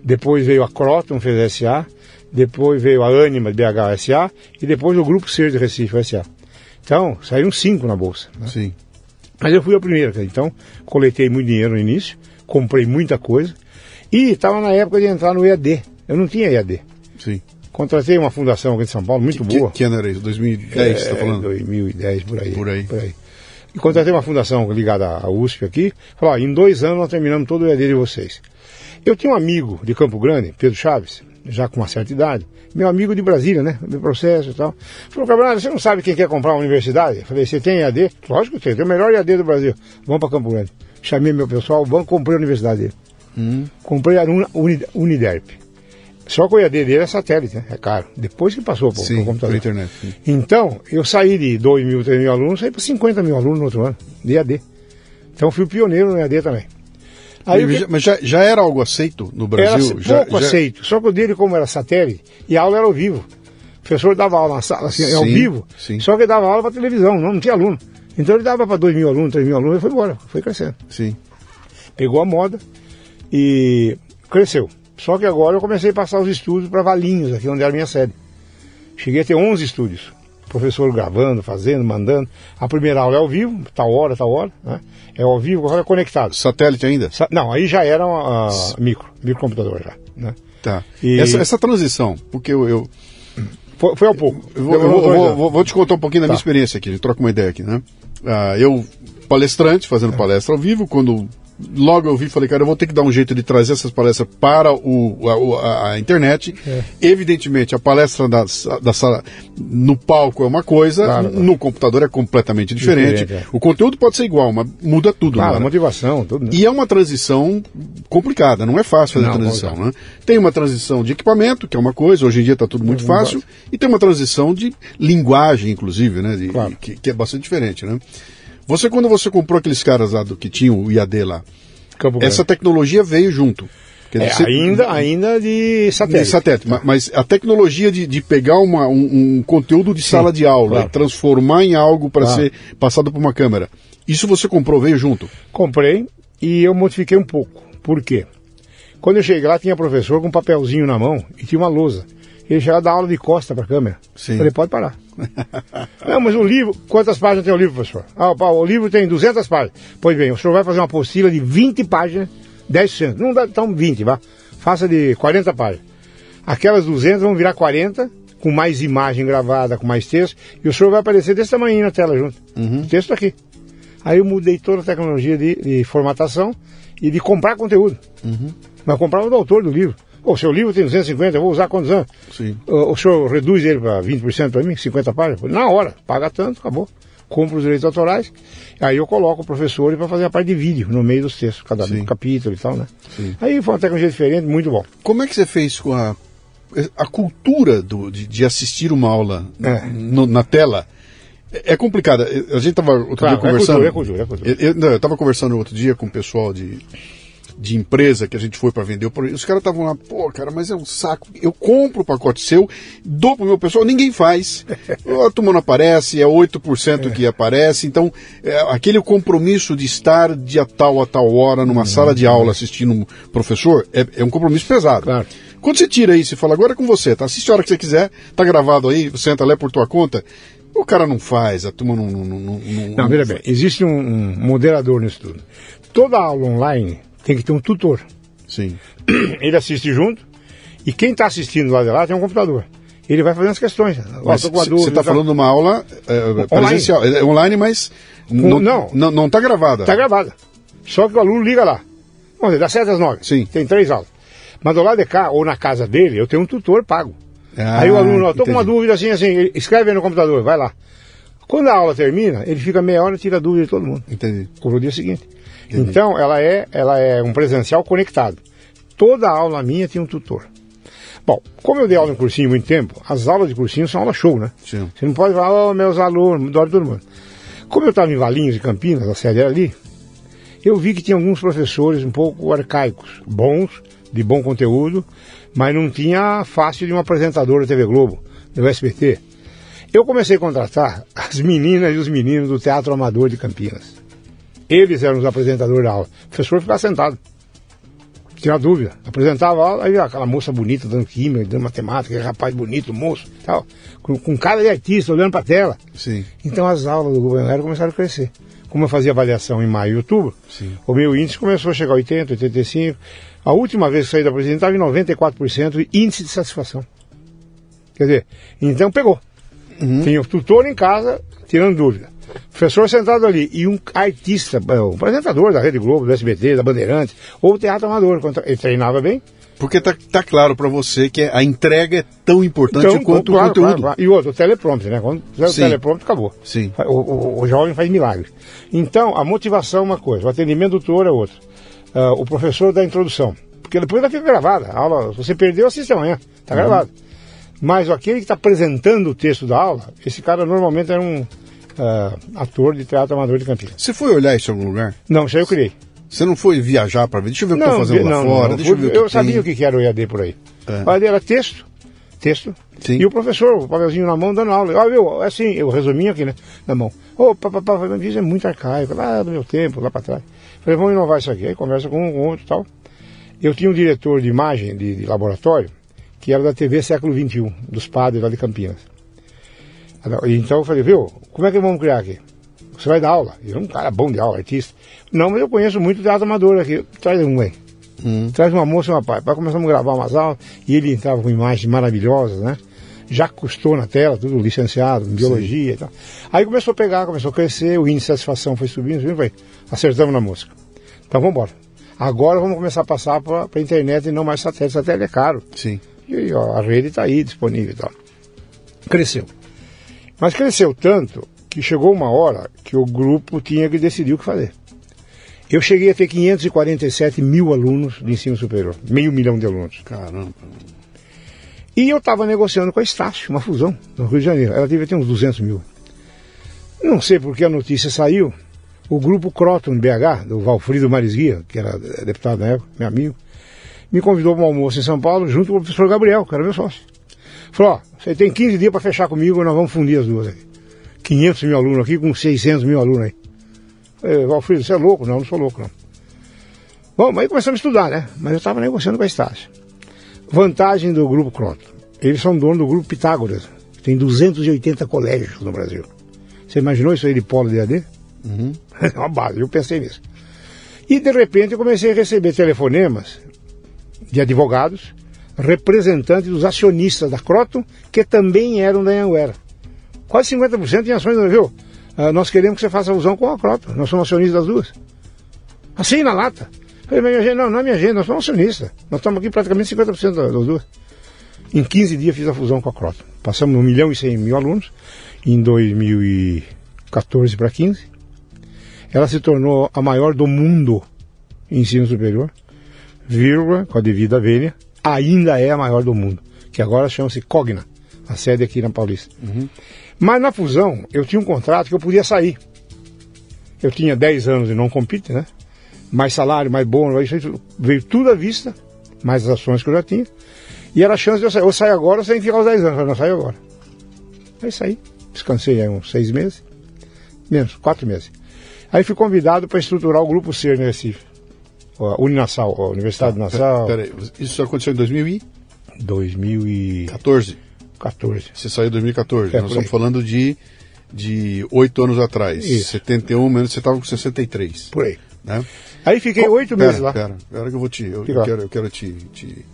depois veio a Croton, fez a SA, depois veio a Anima, BH SA, e depois o Grupo Ser de Recife, SA. Então, saíram cinco na bolsa. né? Sim. Mas eu fui a primeira, então coletei muito dinheiro no início, comprei muita coisa, e estava na época de entrar no EAD. Eu não tinha EAD. Sim. Contratei uma fundação aqui de São Paulo, muito Que, boa. que ano era isso? 2010, você É, está falando? 2010, por aí. Por aí. E contratei uma fundação ligada à USP aqui. Falou, ó, em dois anos nós terminamos todo o EAD de vocês. Eu tinha um amigo de Campo Grande, Pedro Chaves, já com uma certa idade, meu amigo de Brasília, né? Do processo e tal. Falou, Camarada, você não sabe quem quer comprar uma universidade? Eu falei, você tem EAD? Lógico que tem, tem o melhor EAD do Brasil. Vamos para Campo Grande. Chamei meu pessoal, vamos, comprei a universidade dele. Hum. Comprei a Uni- Uni- Uniderp. Só que o EAD dele é satélite, né? É caro. Depois que passou para o computador. internet. sim. Então, eu saí de 2 mil, 3 mil alunos, saí para 50 mil alunos no outro ano, de EAD. Então fui pioneiro no EAD também. Aí, Mas já- Mas já, já era algo aceito no era Brasil? pouco já, já- aceito, só que o dele, como era satélite, e a aula era ao vivo. O professor dava aula na sala, assim, ao Sim, vivo, sim. só que ele dava aula para televisão, não, não tinha aluno. Então ele dava para 2 mil alunos, 3 mil alunos, e foi embora, foi crescendo. Sim. Pegou a moda e cresceu. Só que agora eu comecei a passar os estúdios para Valinhos, aqui onde era a minha sede. Cheguei a ter 11 estúdios. Professor gravando, fazendo, mandando. A primeira aula é ao vivo, tal hora, tal hora. Né? É ao vivo, agora é conectado. Satélite ainda? Sa- Não, aí já era uma, ah, micro, microcomputador já. Né? Tá. E- Essa, essa transição, porque eu, eu, Foi, foi ao pouco. eu vou, eu vou- vou- vou- te contar um pouquinho da minha Tá. experiência aqui, a gente troca uma ideia aqui, né? Ah, eu, palestrante, É. fazendo palestra ao vivo, quando logo eu vi, falei, cara, eu vou ter que dar um jeito de trazer essas palestras para o, a, a- a internet. É. Evidentemente, a palestra da, da sala no palco é uma coisa, Claro, no computador é completamente diferente. Diferente, é. O conteúdo pode ser igual, mas muda tudo. Claro, né? motivação, tudo. né? E é uma transição complicada, não é fácil fazer Não, a transição. Né? Tem uma transição de equipamento, que é uma coisa, hoje em dia está tudo muito Muito fácil, e tem uma transição de linguagem, inclusive, né? de- Claro. que, que é bastante diferente. Né? Você, quando você comprou aqueles caras lá do que tinham o IAD lá, Campo Grande. essa tecnologia veio junto. É, você- ainda, ainda de de satélite. satélite, ma- mas a tecnologia de, de pegar uma- um, um conteúdo de sala de aula claro. e transformar em algo para Claro. ser passado por uma câmera, isso você comprou, veio junto? Comprei e eu modifiquei um pouco. Por quê? Quando eu cheguei lá, tinha professor com um papelzinho na mão e tinha uma lousa. Ele chegava a dar aula de costa para a câmera. Sim. Falei, pode parar. Não, mas o livro, quantas páginas tem o livro, professor? Ah, o livro tem 200 páginas. Pois bem, o senhor vai fazer uma apostila de 20 páginas, 10%. Não dá, então 20, vá. Faça de 40 páginas. Aquelas 200 vão virar 40, com mais imagem gravada, com mais texto, e o senhor vai aparecer desse tamanho na tela junto. O texto aqui. Aí eu mudei toda a tecnologia de, de formatação e de comprar conteúdo. Uhum. Mas comprava do autor do livro. O seu livro tem 250, eu vou usar quantos anos? Sim. O, o senhor reduz ele para 20% para mim, 50 páginas? Na hora, paga tanto, acabou. Compro os direitos autorais, aí eu coloco o professor para fazer a parte de vídeo no meio dos textos, cada Sim. capítulo e tal, né? Sim. Aí foi uma tecnologia diferente, muito bom. Como é que você fez com a, a cultura do, de, de assistir uma aula É. no- na tela? É é complicada. A gente estava outro Claro, dia é conversando. cultura, é cultura, é cultura. Eu- Eu, não, eu tava conversando outro dia com o pessoal de, de empresa que a gente foi para vender o produto. Os caras estavam lá, pô, cara, mas é um saco. Eu compro o pacote seu, dou pro meu pessoal, ninguém faz. A turma não aparece, é 8% que aparece. Então, é, aquele compromisso de estar de a tal a tal hora numa sala de aula assistindo um professor é, é um compromisso pesado. Claro. Quando você tira isso e fala, agora é com você, tá? Assiste a hora que você quiser, tá gravado aí, você entra lá por tua conta. O cara não faz, a turma não. Não, não, não, Não, veja bem, existe um, um moderador nisso tudo. Toda aula online tem que ter um tutor. Sim. Ele assiste junto e quem está assistindo lá de lá tem um computador. Ele vai fazendo as questões. Mas com você está falando de uma aula é, presencial, é online, mas não, não. não, não tá gravada. Está gravada. Só que o aluno liga lá. Vamos dizer, das 7 às 9. Sim. Tem três aulas. Mas do lado de cá, ou na casa dele, eu tenho um tutor pago. Ah, aí o aluno, tô com uma dúvida assim, assim, escreve aí no computador, vai lá. Quando a aula termina, ele fica meia hora e tira a dúvida de todo mundo. Entendi. Para o dia seguinte. Então, ela é, ela é um presencial conectado. Toda aula minha tem um tutor. Bom, como eu dei aula em cursinho há muito tempo, as aulas de cursinho são aula show, né? Sim. Você não pode falar, oh, meus alunos, adoro todo mundo. Como eu estava em Valinhos e Campinas, a sede era ali, eu vi que tinha alguns professores um pouco arcaicos, bons, de bom conteúdo, mas não tinha a face de um apresentador da TV Globo, do SBT. Eu comecei a contratar as meninas e os meninos do Teatro Amador de Campinas. Eles eram os apresentadores da aula. O professor ficava sentado. Tinha dúvida. Apresentava a aula, aí aquela moça bonita dando química, dando matemática, aquele rapaz bonito, moço, tal, com, com cara de artista, olhando para a tela. Sim. Então as aulas do governo começaram a crescer. Como eu fazia avaliação em maio e outubro, Sim. o meu índice começou a chegar a 80, 85. A última vez que saí da presidência estava em 94% de índice de satisfação. Quer dizer, então pegou. Tinha o tutor em casa, tirando dúvida. Professor sentado ali e um artista, eh, um apresentador da Rede Globo, do SBT, da Bandeirantes, ou teatro amador. Ele treinava bem. Porque tá, tá claro para você que a entrega é tão importante Então, quanto claro, o conteúdo. claro, claro. E outro, o teleprompter, né? Quando fizer o teleprompter, acabou. Sim. O, o- o jovem faz milagres. Então, a motivação é uma coisa, o atendimento do tutor é outra. Ah, o professor dá a introdução. Porque depois ela fica gravada. A aula, se você perdeu, assiste amanhã. Está gravado. Mas aquele que está apresentando o texto da aula, esse cara normalmente era um ah, ator de teatro amador de Campinas. Você foi olhar isso em algum lugar? Não, isso aí eu criei. Você não foi viajar para ver? Deixa eu ver o que estão fazendo lá não, fora, não, deixa eu ver eu tem. sabia o que era o EAD por aí. É. O EAD era texto, texto, Sim. e o professor, o papelzinho na mão, dando aula. Ó, viu, é assim, eu resuminho aqui, né, na mão. Ô, papapá, isso é muito arcaico, lá do meu tempo, lá para trás. Falei, vamos inovar isso aqui. Aí conversa com um, com outro e tal. Eu tinha um diretor de imagem, de, de laboratório, que era da TV século XXI, dos padres lá de Campinas. Então eu falei, viu, como é que vamos criar aqui? Você vai dar aula? Eu um cara bom de aula, artista. Não, mas eu conheço muito teatro amador aqui. Traz um aí. Hum. Traz uma moça e uma pai. Pai começamos a gravar umas aulas e ele entrava com imagens maravilhosas, né? Já custou na tela, tudo licenciado, em biologia e tal. Aí começou a pegar, começou a crescer, o índice de satisfação foi subindo, subindo, foi. Acertamos na música. Então vamos embora. Agora vamos começar a passar para a internet e não mais satélite. Satélite é caro. Sim. E ó, a rede está aí disponível e tal. Cresceu. Mas cresceu tanto que chegou uma hora que o grupo tinha que decidir o que fazer. Eu cheguei a ter 547 mil alunos de ensino superior, meio milhão de alunos. Caramba. E eu estava negociando com a Estácio, uma fusão, no Rio de Janeiro. Ela devia ter uns 200 mil. Não sei por que a notícia saiu. O grupo Croton BH, do Valfrido Marisguia, que era deputado na época, meu amigo, me convidou para um almoço em São Paulo, junto com o professor Gabriel, que era meu sócio. Falou, ó, você tem 15 dias para fechar comigo, nós vamos fundir as duas aqui. 500 mil alunos aqui com 600 mil alunos aí. Falei, Valfrido, você é louco? Não, não sou louco, não. Bom, mas aí começamos a estudar, né? Mas eu estava negociando com a Estácio. Vantagem do Grupo Croton. Eles são dono do Grupo Pitágoras. Tem 280 colégios no Brasil. Você imaginou isso aí de polo de AD? Uhum. É uma base, eu pensei nisso. E de repente eu comecei a receber telefonemas de advogados, representantes dos acionistas da Croton, que também eram da Anhanguera. Quase 50% em ações, viu? ah, nós queremos que você faça fusão com a Croton. Nós somos acionistas das duas. Assim na lata. Eu falei, agenda, não, não é minha agenda, nós somos acionistas. Nós estamos aqui praticamente 50% das duas. Em 15 dias fiz a fusão com a Croton. Passamos 1 milhão e 100 mil alunos em 2014 para 15. Ela se tornou a maior do mundo em ensino superior, vírgula, com a devida vênia, ainda é a maior do mundo, que agora chama-se Cogna, a sede aqui na Paulista. Uhum. Mas na fusão, eu tinha um contrato que eu podia sair. Eu tinha 10 anos e não compete, né? Mais salário, mais bônus, isso veio tudo à vista, mais as ações que eu já tinha. E era a chance de eu sair. Eu saio agora sem ficar os 10 anos. Eu falei, não saio agora. Aí saí. Descansei aí uns seis meses. Menos, quatro meses. Aí fui convidado para estruturar o Grupo C no Recife. A Uninassal, a Universidade de Nassau. Peraí, isso aconteceu em 2014. 2014. Você saiu em 2014. É, Nós estamos falando de de oito anos atrás. Isso. 71 menos você estava com 63. Por aí. Né? Aí fiquei oito meses lá. Pera, pera que eu vou te. Eu, eu quero, eu quero te, te-.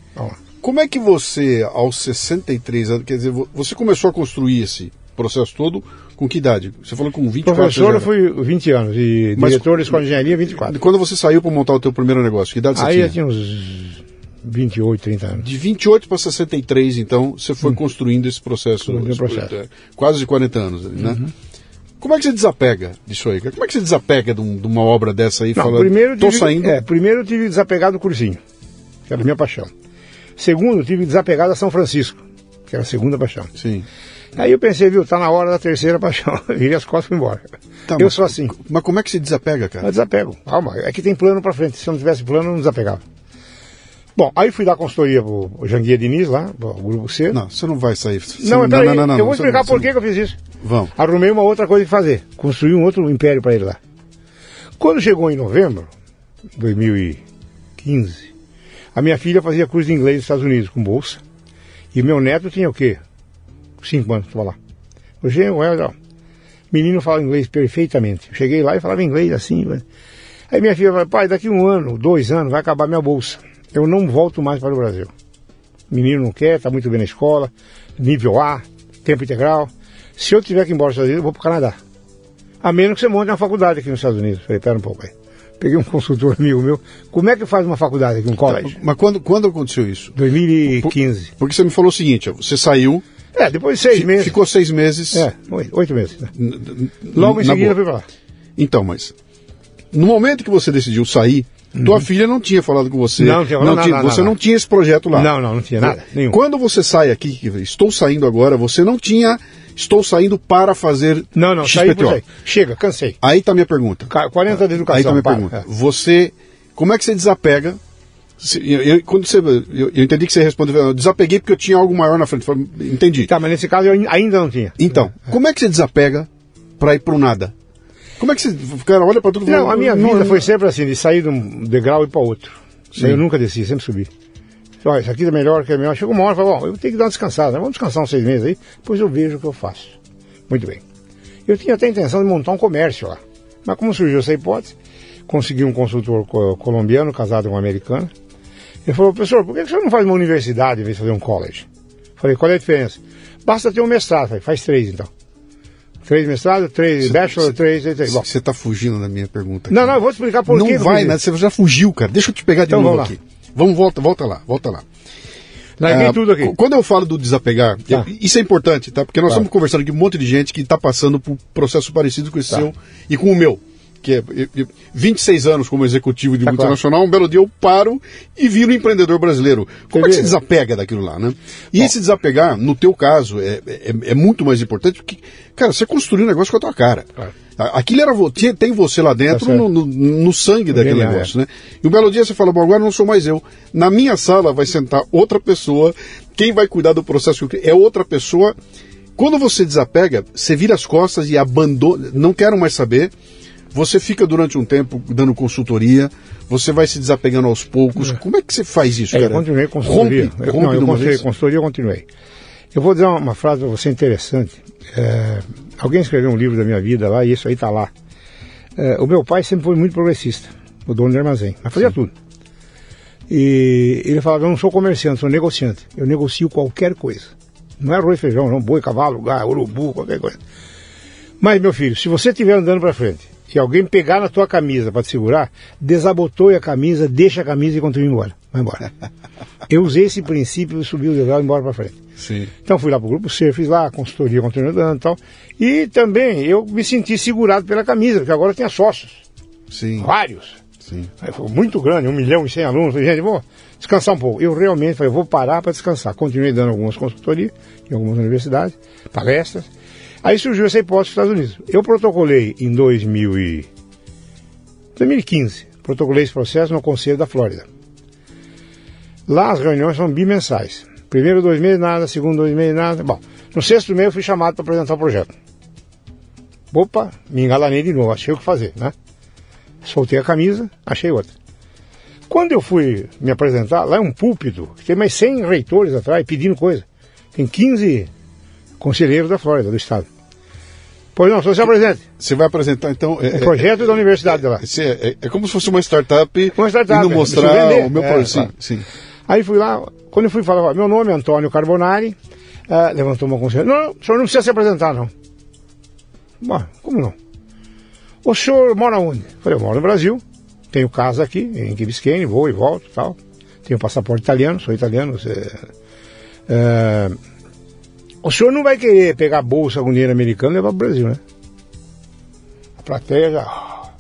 Como é que você, aos 63 anos, quer dizer, vo- você começou a construir esse processo todo com que idade? Você falou com 24 Professor, eu fui 20 anos. E Mas- diretor de escola de engenharia, 24. Quando você saiu para montar o teu primeiro negócio, que idade você Aí tinha? eu tinha uns 28, 30 anos. De 28 para 63, então, você foi construindo esse processo. Esse- processo. é, Quase de 40 anos, né? Como é que você desapega disso aí? Como é que você desapega de, um- de uma obra dessa aí, Não, falando, primeiro tive, saindo... é, primeiro eu tive que desapegar do cursinho, que era a minha paixão. Segundo, eu tive que desapegar da São Francisco, que era a segunda paixão. Sim. Aí eu pensei, viu, tá na hora da terceira paixão. Virei as costas e fui embora. Tá, eu mas- sou assim. Mas como é que você desapega, cara? Mas desapego. Calma, é que tem plano pra frente. Se eu não tivesse plano, eu não desapegava. Bom, aí fui dar consultoria pro Janguia Diniz lá, pro Grupo C. Não, você não vai sair. Você- Não, mas peraí, eu vou explicar não- por que, eu fiz isso. não- Vamos. Arrumei uma outra coisa que fazer. Construí um outro império para ele lá. Quando chegou em novembro de 2015, a minha filha fazia curso de inglês nos Estados Unidos com bolsa. E meu neto tinha o quê? Cinco anos, estava lá. Eu cheguei, ué, não. Menino fala inglês perfeitamente. Eu cheguei lá e falava inglês assim. ué. Aí minha filha falou, pai, daqui um ano, dois anos, vai acabar minha bolsa. Eu não volto mais para o Brasil. Menino não quer, está muito bem na escola, nível A, tempo integral. Se eu tiver que ir embora dos Estados Unidos, eu vou para o Canadá. A menos que você monte uma faculdade aqui nos Estados Unidos. Falei, pera um pouco aí. Peguei um consultor amigo meu. Como é que faz uma faculdade aqui, um college? Mas quando, quando aconteceu isso? 2015. Porque você me falou o seguinte, ó, você saiu, É, depois de seis fi- meses. ficou seis meses. É, oito, meses. né? n- Logo em seguida fui pra lá. Então, mas no momento que você decidiu sair, tua filha não tinha falado com você. Uhum. Não tinha falado nada, nada, Você nada. não tinha esse projeto lá. Não, não, não tinha nada, nenhum. Quando você sai aqui, estou saindo agora, você não tinha. Estou saindo para fazer Não, não, XPTO. Chega, cansei. Aí a minha pergunta. Ca- 40 de educação. Aí a minha para. pergunta. É. Você, como é que você desapega? Eu, eu- quando você, eu, eu entendi que você respondeu, eu desapeguei porque eu tinha algo maior na frente. Entendi. Tá, mas nesse caso eu ain- ainda não tinha. Então, como é que você desapega para ir para o nada? Como é que você, cara, olha para tudo Não, a minha vida foi sempre assim, de sair de um degrau e para outro. Sim. Eu nunca desci, sempre subi. Olha, isso aqui é melhor, que é melhor. Chegou uma hora e falei, bom, eu tenho que dar uma descansada, né? vamos descansar uns seis meses aí, depois eu vejo o que eu faço. Muito bem. Eu tinha até a intenção de montar um comércio lá. Mas como surgiu essa hipótese, consegui um consultor co- colombiano, casado com uma americana. Ele falou, professor, por que você não faz uma universidade em vez de fazer um college? Falei, qual é a diferença? Basta ter um mestrado. Falei, faz três então. Três mestrados, três bachelor, três, três, três. Você está fugindo da minha pergunta. não, aqui. não, eu vou te explicar por não que eu vai, né? Você já fugiu, cara. Deixa eu te pegar de Então, novo vamos aqui. Vamos, volta, volta lá, volta lá. Larguei Ah, tudo aqui. qu- Quando eu falo do desapegar, Tá. eu- isso é importante, tá? Porque nós Tá. estamos conversando aqui com um monte de gente que está passando por um processo parecido com esse Tá. seu e com o meu. Que é eu- eu- 26 anos como executivo de Tá multinacional, um belo dia eu paro e viro empreendedor brasileiro. Como é que se desapega daquilo lá, né? E esse desapegar, no teu caso, é, é, é muito mais importante porque, cara, você construiu um negócio com a tua cara. Claro. Aquilo era vo- tinha- tem você lá dentro Tá no, no- no sangue daquele negócio, né? E um belo dia você fala, bom, agora não sou mais eu. Na minha sala vai sentar outra pessoa, quem vai cuidar do processo é outra pessoa. Quando você desapega, você vira as costas e abandona, não quero mais saber. Você fica durante um tempo dando consultoria, você vai se desapegando aos poucos. Como é que você faz isso, É, eu cara? continuei consultoria. Rompe, eu, rompe não, de eu continuei vez? consultoria, eu continuei. Eu vou dizer uma, uma frase para você interessante. É, alguém escreveu um livro da minha vida lá e isso aí está lá. É, o meu pai sempre foi muito progressista, o dono do armazém, mas fazia tudo. E ele falava, eu não sou comerciante, sou negociante. Eu negocio qualquer coisa. Não é arroz e feijão, não, boi, cavalo, gado, urubu, qualquer coisa. Mas, meu filho, se você estiver andando para frente e alguém pegar na tua camisa para te segurar, desabotoe a camisa, deixa a camisa e continue embora. Vai embora. Eu usei esse princípio e subi o degrau e embora para frente. Sim. Então fui lá pro grupo C, fiz lá a consultoria, continuei andando e tal. E também eu me senti segurado pela camisa, porque agora tinha sócios. Sim. Vários. Sim. Aí foi muito grande, um milhão e cem alunos. Falei, gente, vou descansar um pouco. Eu realmente falei, vou parar para descansar. Continuei dando algumas consultorias em algumas universidades, palestras. Aí surgiu essa hipótese dos Estados Unidos. Eu protocolei em 2000 e... 2015, protocolei esse processo no Conselho da Flórida. Lá as reuniões são bimensais. Primeiro dois meses nada, segundo dois meses nada. Bom, no sexto mês eu fui chamado para apresentar o projeto. Opa, me engalanei de novo, achei o que fazer, né? Soltei a camisa, achei outra. Quando eu fui me apresentar, lá é um púlpito, tem mais 100 reitores atrás pedindo coisa. Tem 15 conselheiros da Flórida, do estado. Pois não, só se apresente. Você vai apresentar, então... É, o projeto é, da universidade de lá. É, é, como se fosse uma startup, uma startup indo mostrar o meu projeto. Sim, sim. Aí fui lá, quando eu fui falar, meu nome é Antônio Carbonari, uh, levantou uma conselheira. Não, o senhor não precisa se apresentar, não. Bom, como não? O senhor mora onde? Falei, eu moro no Brasil, tenho casa aqui, em Key Biscayne, vou e volto e tal. Tenho passaporte italiano, sou italiano. Você, é, o senhor não vai querer pegar a bolsa com dinheiro americano e levar para o Brasil, né? A plateia já...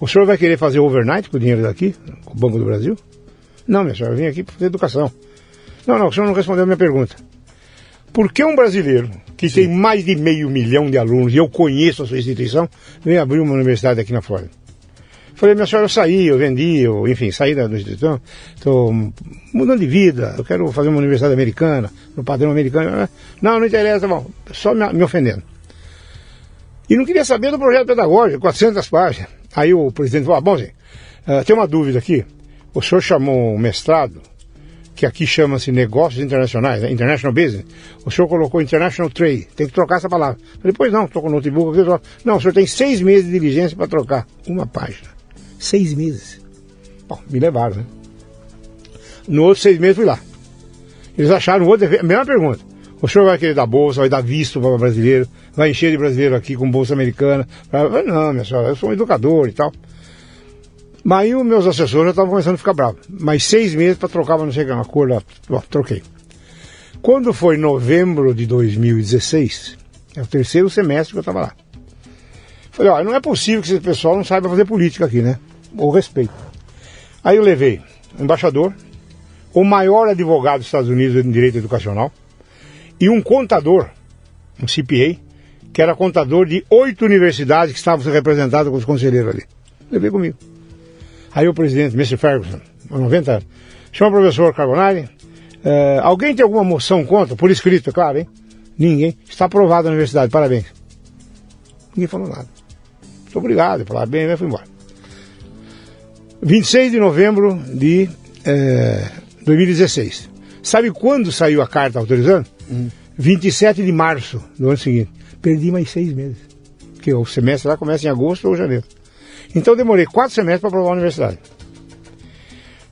O senhor vai querer fazer overnight com o dinheiro daqui, com o Banco do Brasil? Não, minha senhora, eu vim aqui para fazer educação. Não, não, o senhor não respondeu a minha pergunta. Por que um brasileiro que Sim. tem mais de meio milhão de alunos, e eu conheço a sua instituição, vem abrir uma universidade aqui na Flórida? Falei, minha senhora, eu saí, eu vendi, eu, enfim, saí da instituição, estou mudando de vida, eu quero fazer uma universidade americana, no padrão americano. Não, não interessa, bom, só me, me ofendendo. E não queria saber do projeto pedagógico, 400 páginas. Aí o presidente falou, ah, bom, gente, uh, tem uma dúvida aqui. O senhor chamou um mestrado, que aqui chama-se Negócios Internacionais, né? International Business. O senhor colocou International Trade, tem que trocar essa palavra. falei, pois não, estou com o notebook aqui. Não, o senhor tem seis meses de diligência para trocar uma página. Seis meses. Bom, me levaram, né? No outro seis meses fui lá. Eles acharam outro, a mesma pergunta. O senhor vai querer dar bolsa, vai dar visto para brasileiro, vai encher de brasileiro aqui com bolsa americana. Falei, não, minha senhora, eu sou um educador e tal. Mas aí os meus assessores já estavam começando a ficar bravos. Mais seis meses para trocar, mas não sei uma cor lá. Bom, troquei. Quando foi novembro de 2016, é o terceiro semestre que eu estava lá. Falei, ó, não é possível que esse pessoal não saiba fazer política aqui, né? O respeito. Aí eu levei o embaixador, o maior advogado dos Estados Unidos em direito educacional, e um contador, um CPA, que era contador de oito universidades que estavam representadas com os conselheiros ali. Levei comigo. Aí o presidente, Mr. Ferguson, 90 anos, chama o professor Carbonari. Uh, alguém tem alguma moção contra? Por escrito, é claro, hein? Ninguém. Está aprovado na universidade, parabéns. Ninguém falou nada. Muito obrigado, bem, e fui embora. 26 de novembro de eh, 2016. Sabe quando saiu a carta autorizando? Hum. 27 de março do ano seguinte. Perdi mais seis meses. Porque o semestre lá começa em agosto ou janeiro. Então demorei quatro semestres para aprovar a universidade.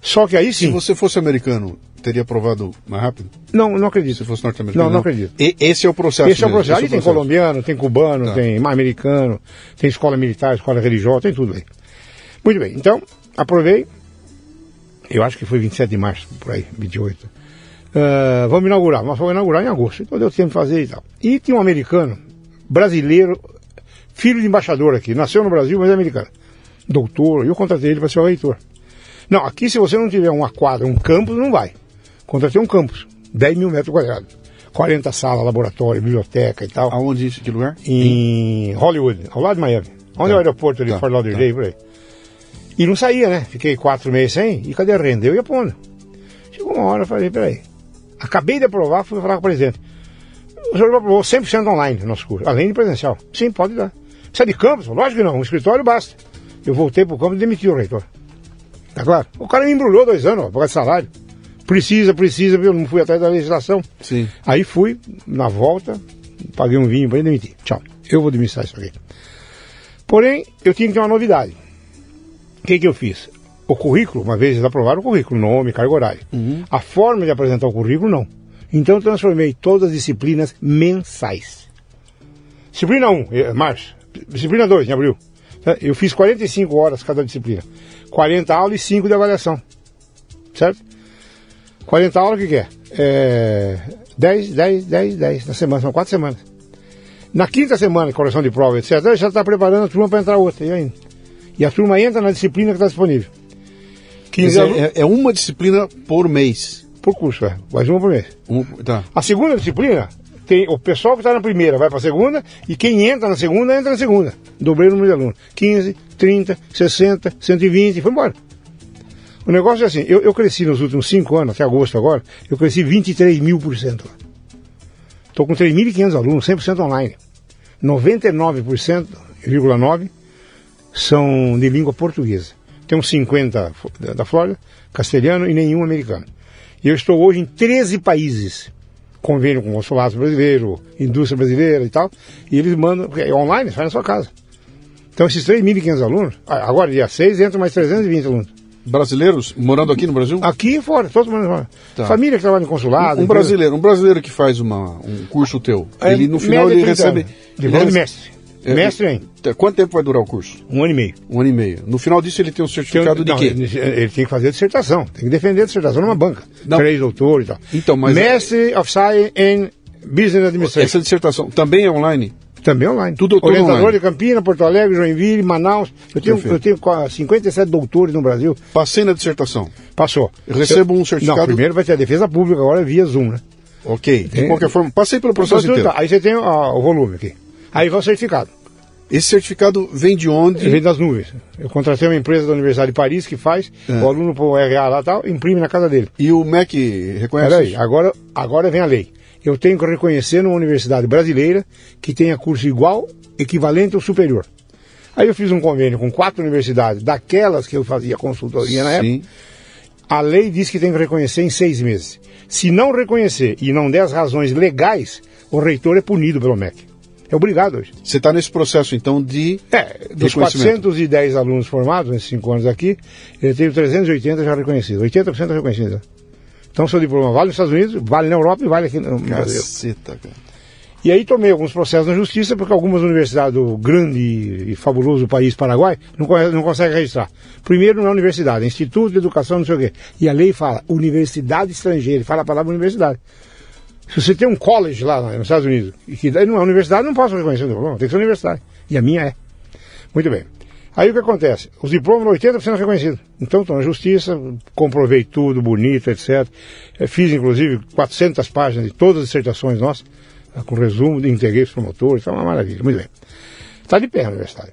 Só que aí sim. Se você fosse americano, teria aprovado mais rápido? Não, não acredito. Se fosse norte-americano? Não, não acredito. E, esse é o processo. Esse mesmo. é o processo. Ali é tem colombiano, tem cubano, tá. tem americano, tem escola militar, escola religiosa, tem tudo aí. Muito bem, então, aprovei. Eu acho que foi 27 de março, por aí, 28. Uh, vamos inaugurar, mas vamos inaugurar em agosto. Então deu tempo de fazer e tal. E tinha um americano, brasileiro, filho de embaixador aqui, nasceu no Brasil, mas é americano doutor, eu contratei ele para ser o reitor. Não, aqui se você não tiver uma quadra, um campus, não vai. Contratei um campus, 10 mil metros quadrados. 40 salas, laboratório, biblioteca e tal. Aonde isso? Que lugar? Em Hollywood, ao lado de Miami. Onde tá. é o aeroporto ali, tá. Fort Lauderdale, tá. por aí. E não saía, né? Fiquei quatro meses sem, e cadê a renda? Eu ia pondo. Chegou uma hora, eu falei, peraí. Acabei de aprovar, fui falar com o presidente. O senhor aprovou 100% online no nosso curso, além de presencial. Sim, pode dar. Precisa de campus? Lógico que não, um escritório basta. Eu voltei pro campo e demiti o reitor. Tá claro? O cara me embrulhou dois anos, ó, por causa de salário. Precisa, precisa, eu não fui atrás da legislação. Sim. Aí fui, na volta, paguei um vinho para ele demitir. Tchau. Eu vou administrar isso aqui. Porém, eu tinha que ter uma novidade. O que, que eu fiz? O currículo, uma vez eles aprovaram o currículo, nome, carga horária. Uhum. A forma de apresentar o currículo, não. Então eu transformei todas as disciplinas mensais. Disciplina 1, é, março. Disciplina 2, em abril. Tá? Eu fiz 45 horas cada disciplina. 40 aulas e 5 de avaliação. Certo? 40 aulas, o que, que é? é? 10, 10, 10, 10 na semana, são 4 semanas. Na quinta semana, correção de prova, etc., já está preparando a turma para entrar outra. E, ainda. E a turma entra na disciplina que está disponível. 15 é, é, uma disciplina por mês. Por curso, é. Mais uma por mês. Um, tá. A segunda disciplina, tem o pessoal que está na primeira vai para a segunda e quem entra na segunda, entra na segunda. Dobrei o número de alunos. 15, 30, 60, 120 e foi embora. O negócio é assim, eu, eu cresci nos últimos 5 anos, até agosto agora, eu cresci 23 mil por cento. Estou com 3.500 alunos, 100% online. 99,9% são de língua portuguesa. Tem uns 50 da Flórida, castelhano e nenhum americano. E eu estou hoje em 13 países. Convênio com o consulado brasileiro, indústria brasileira e tal. E eles mandam, porque é online, sai na sua casa. Então esses 3.500 alunos, agora dia 6 entram mais 320 alunos. Brasileiros morando aqui no Brasil? Aqui e fora, todos morando fora. Tá. Família que trabalha no consulado. Um, um brasileiro, um brasileiro que faz uma, um curso teu, é, ele no final ele recebe. Diploma de mestre. É, mestre, hein? Quanto tempo vai durar o curso? Um ano e meio. Um ano e meio. No final disso ele tem um certificado tem, de quê? Ele, ele, tem que fazer a dissertação, tem que defender a dissertação numa banca. Não. Três doutores e tal. Então, mas... Mestre of Science in Business Administration. Essa dissertação também é online? Também online. Tudo Orientador online. de Campina, Porto Alegre, Joinville, Manaus. Eu tenho, eu tenho 57 doutores no Brasil. Passei na dissertação. Passou. Eu recebo um certificado. Não, primeiro vai ter a defesa pública, agora via Zoom, né? Ok. De qualquer forma, passei pelo processo inteiro. Tá. Aí você tem ó, o volume aqui. Aí vai o certificado. Esse certificado vem de onde? Vem das nuvens. Eu contratei uma empresa da Universidade de Paris que faz, é. o aluno põe o RA lá e tal, imprime na casa dele. E o MEC reconhece Peraí, agora, agora vem a lei. Eu tenho que reconhecer numa universidade brasileira que tenha curso igual, equivalente ou superior. Aí eu fiz um convênio com quatro universidades, daquelas que eu fazia consultoria na Sim. época. A lei diz que tem que reconhecer em seis meses. Se não reconhecer e não der as razões legais, o reitor é punido pelo MEC. É obrigado hoje. Você está nesse processo, então, de. É, dos 410 alunos formados nesses cinco anos aqui, eu tenho 380 já reconhecidos. 80% reconhecidos. Então, seu diploma vale nos Estados Unidos, vale na Europa e vale aqui no Brasil. Caceta, cara. E aí tomei alguns processos na justiça, porque algumas universidades do grande e fabuloso país Paraguai não, não conseguem registrar. Primeiro não é universidade, é Instituto de Educação, não sei o quê. E a lei fala universidade estrangeira, fala a palavra universidade. Se você tem um college lá nos Estados Unidos, e que não é universidade, não posso reconhecer o diploma, tem que ser universidade. E a minha é. Muito bem. Aí o que acontece? Os diplomas 80% reconhecidos. Então estou na justiça, comprovei tudo, bonito, etc. Eh, fiz inclusive 400 páginas de todas as dissertações nossas, eh, com resumo, integrei os promotores, está uma maravilha. Muito bem. Está de pé a universidade.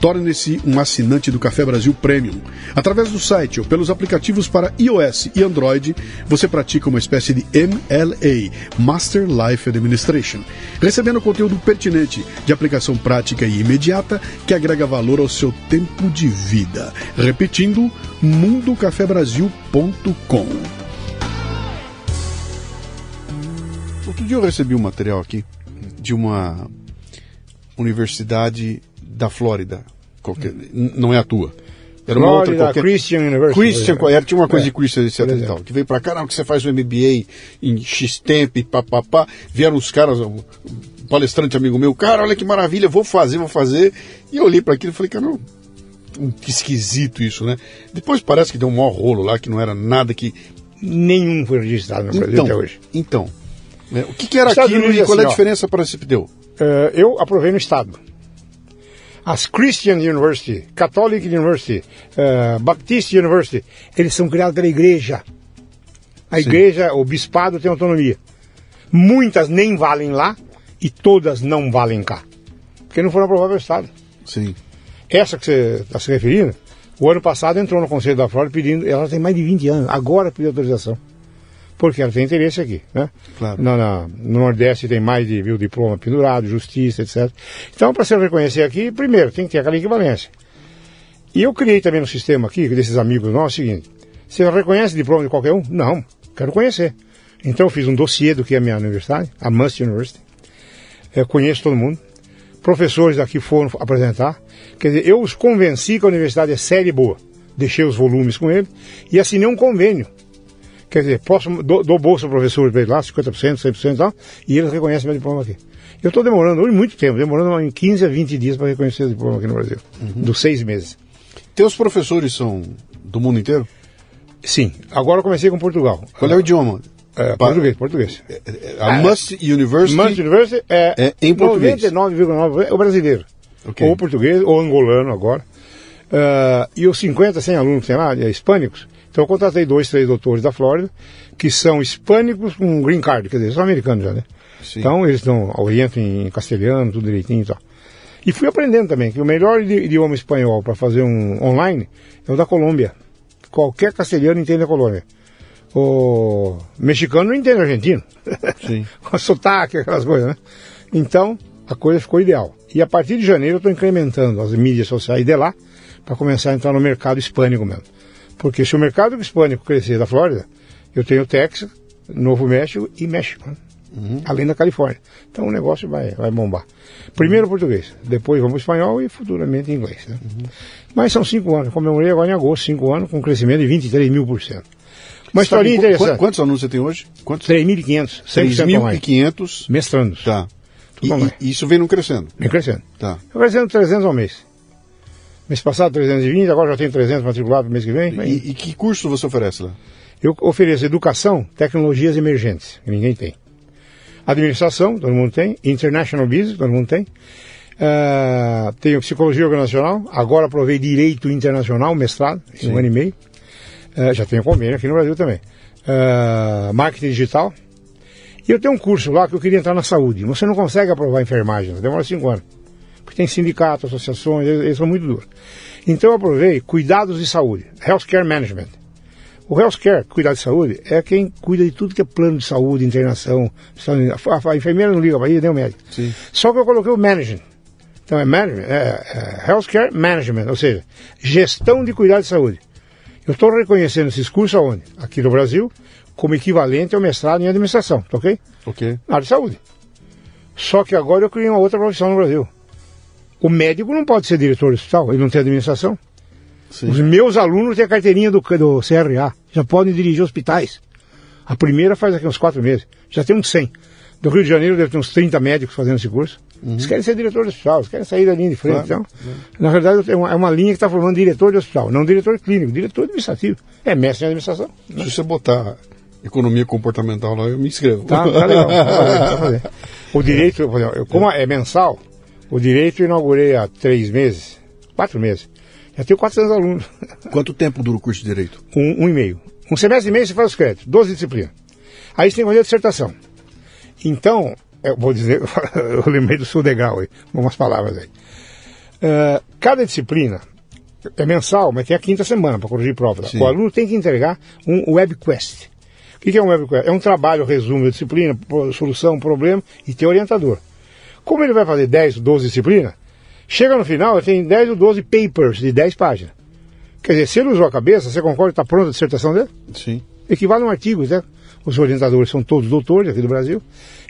Torne-se um assinante do Café Brasil Premium. Através do site ou pelos aplicativos para iOS e Android, você pratica uma espécie de MLA, Master Life Administration, recebendo conteúdo pertinente, de aplicação prática e imediata que agrega valor ao seu tempo de vida. Repetindo, mundocafebrasil.com. Outro dia eu recebi um material aqui de uma universidade da Flórida. Qualquer, não é a tua. Era uma Florida, outra qualquer... Christian University. Christian, era, tinha uma coisa é, de Christian, etc e tal. Que veio pra cá, não, que você faz o MBA em X-Temp, papapá. Vieram os caras, um palestrante amigo meu, cara, olha que maravilha, vou fazer, vou fazer. E eu olhei para aquilo e falei, cara, não, que esquisito isso, né? Depois parece que deu um maior rolo lá, que não era nada que... Nenhum foi registrado no Brasil então, até hoje. Então, né, o que, que era aquilo e qual é a assim, diferença para esse pneu? Uh, eu aprovei no Estado as Christian University, Catholic University, uh, Baptist University, eles são criados pela igreja. A Sim. igreja, o bispado tem autonomia. Muitas nem valem lá e todas não valem cá. Porque não foram aprovadas pelo Estado. Sim. Essa que você está se referindo, o ano passado entrou no Conselho da Flórida pedindo, ela tem mais de 20 anos, agora pediu autorização porque ela tem interesse aqui, né? Claro. No, no, no Nordeste tem mais de mil diplomas pendurados, justiça, etc. Então, para se reconhecer aqui, primeiro, tem que ter aquela equivalência. E eu criei também no sistema aqui, desses amigos nossos, o seguinte, você reconhece diploma de qualquer um? Não, quero conhecer. Então eu fiz um dossiê do que é a minha universidade, a Must University. Eu conheço todo mundo. Professores daqui foram apresentar. Quer dizer, eu os convenci que a universidade é séria e boa. Deixei os volumes com ele e assinei um convênio. Quer dizer, posso, dou, dou bolsa ao professor para ele lá, 50%, 100% e tal, e eles reconhecem meu diploma aqui. Eu estou demorando hoje muito tempo, demorando em 15 a 20 dias para reconhecer o diploma aqui no Brasil, uhum. dos seis meses. Teus professores são do mundo inteiro? Sim. Agora eu comecei com Portugal. Qual é o idioma? É, português, português. É, é, a Must University, Must University é, é em português. 99,9% é o brasileiro. Okay. Ou português, ou angolano agora. Uh, e os 50, 100 alunos tem lá, hispânicos. Então eu contratei dois, três doutores da Flórida, que são hispânicos com green card, quer dizer, são americanos já, né? Sim. Então eles não orientam em castelhano, tudo direitinho e tal. E fui aprendendo também que o melhor idioma espanhol para fazer um online é o da Colômbia. Qualquer castelhano entende a Colômbia. O mexicano não entende argentino. Sim. Com sotaque, aquelas coisas, né? Então, a coisa ficou ideal. E a partir de janeiro eu estou incrementando as mídias sociais de lá para começar a entrar no mercado hispânico mesmo. Porque se o mercado hispânico crescer da Flórida, eu tenho Texas, Novo México e México. Né? uhum. além da Califórnia. Então o negócio vai, vai bombar. Primeiro uhum. português, depois vamos espanhol e futuramente inglês. Né? Uhum. Mas são cinco anos, comemorei agora em agosto, cinco anos, com um crescimento de 23 mil por cento. Uma história interessante. Quantos alunos você tem hoje? Quantos? 3.500. 3.500 mestrandos. Tá. E, e, isso vem não crescendo? Vem crescendo. Tá. Vem crescendo 300 ao mês. Mês passado 320, agora já tem 300 matriculados no mês que vem. E, e que curso você oferece lá? Eu ofereço educação, tecnologias emergentes, que ninguém tem. Administração, todo mundo tem. International Business, todo mundo tem. Uh, tenho Psicologia Organizacional. Agora aprovei Direito Internacional, mestrado, em um ano e meio. Uh, já tenho convênio aqui no Brasil também. Uh, marketing Digital. E eu tenho um curso lá que eu queria entrar na saúde. Você não consegue aprovar enfermagem, demora cinco anos. Porque tem sindicatos, associações, eles, eles são muito duros. Então eu aprovei Cuidados de Saúde, Healthcare Management. O healthcare, cuidar de saúde, é quem cuida de tudo que é plano de saúde, internação. A, a, a enfermeira não liga para ir, nem o médico. Sim. Só que eu coloquei o management. Então é management, é, é healthcare management, ou seja, gestão de cuidar de saúde. Eu estou reconhecendo esses cursos aonde? Aqui no Brasil, como equivalente ao mestrado em administração, tá ok? Ok. Na área de saúde. Só que agora eu criei uma outra profissão no Brasil. O médico não pode ser diretor do hospital, ele não tem administração. Sim. Os meus alunos têm a carteirinha do, do CRA, já podem dirigir hospitais. A primeira faz aqui uns quatro meses, já tem uns 100. Do Rio de Janeiro deve ter uns 30 médicos fazendo esse curso. Uhum. Eles querem ser diretor de hospital, eles querem sair da linha de frente. Claro. Então, na verdade, é uma, é uma linha que está formando diretor de hospital, não diretor clínico, diretor administrativo. É mestre em administração. Né? Se você botar economia comportamental lá, eu me inscrevo. Tá, tá legal. Tá o direito, como é mensal, o direito eu inaugurei há três meses, quatro meses. Já tenho 400 alunos. Quanto tempo dura o curso de Direito? Um, um e meio. Um semestre e meio você faz os créditos, 12 disciplinas. Aí você tem que fazer a dissertação. Então, eu vou dizer, eu lembrei do seu degrau aí, algumas palavras aí. Uh, cada disciplina é mensal, mas tem a quinta semana para corrigir prova. Sim. O aluno tem que entregar um web quest. O que é um web quest? É um trabalho, resumo da disciplina, solução, problema e ter orientador. Como ele vai fazer 10, 12 disciplinas, Chega no final, tem 10 ou 12 papers de 10 páginas. Quer dizer, se ele usou a cabeça, você concorda que está pronta a dissertação dele? Sim. Equivale a um artigo, né? Os orientadores são todos doutores aqui do Brasil.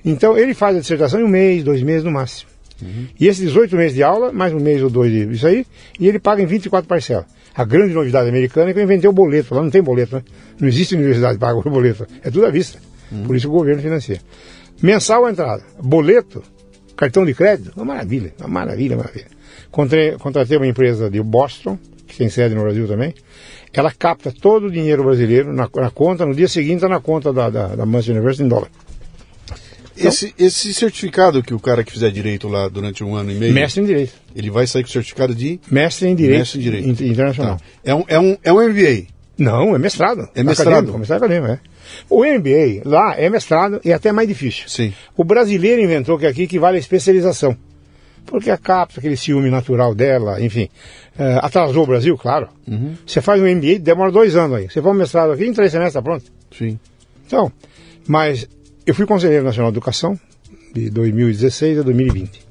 Então, ele faz a dissertação em um mês, dois meses no máximo. Uhum. E esses 18 meses de aula, mais um mês ou dois de isso aí, e ele paga em 24 parcelas. A grande novidade americana é que eu inventei o boleto. Lá não tem boleto, né? Não existe universidade que paga o boleto. É tudo à vista. Uhum. Por isso o governo financia. Mensal a entrada. Boleto, cartão de crédito, uma maravilha, uma maravilha, uma maravilha. Contratei, contratei uma empresa de Boston, que tem sede no Brasil também. Ela capta todo o dinheiro brasileiro na, na conta, no dia seguinte está na conta da, da, da Manchester University em dólar. Então, esse, esse certificado que o cara que fizer direito lá durante um ano e meio. Mestre em Direito. Ele vai sair com o certificado de. Mestre em Direito. Mestre em Direito. Internacional. Tá. É, um, é, um, é um MBA. Não, é mestrado. É mestrado. Acadêmico, mestrado acadêmico, é. O MBA lá é mestrado e é até mais difícil. Sim. O brasileiro inventou que aqui equivale a especialização porque a CAPES, aquele ciúme natural dela, enfim, uh, atrasou o Brasil, claro. Uhum. Você faz um MBA, demora dois anos aí. Você faz um mestrado aqui, em três semestres está pronto. Sim. Então, mas eu fui conselheiro nacional de educação de 2016 a 2020.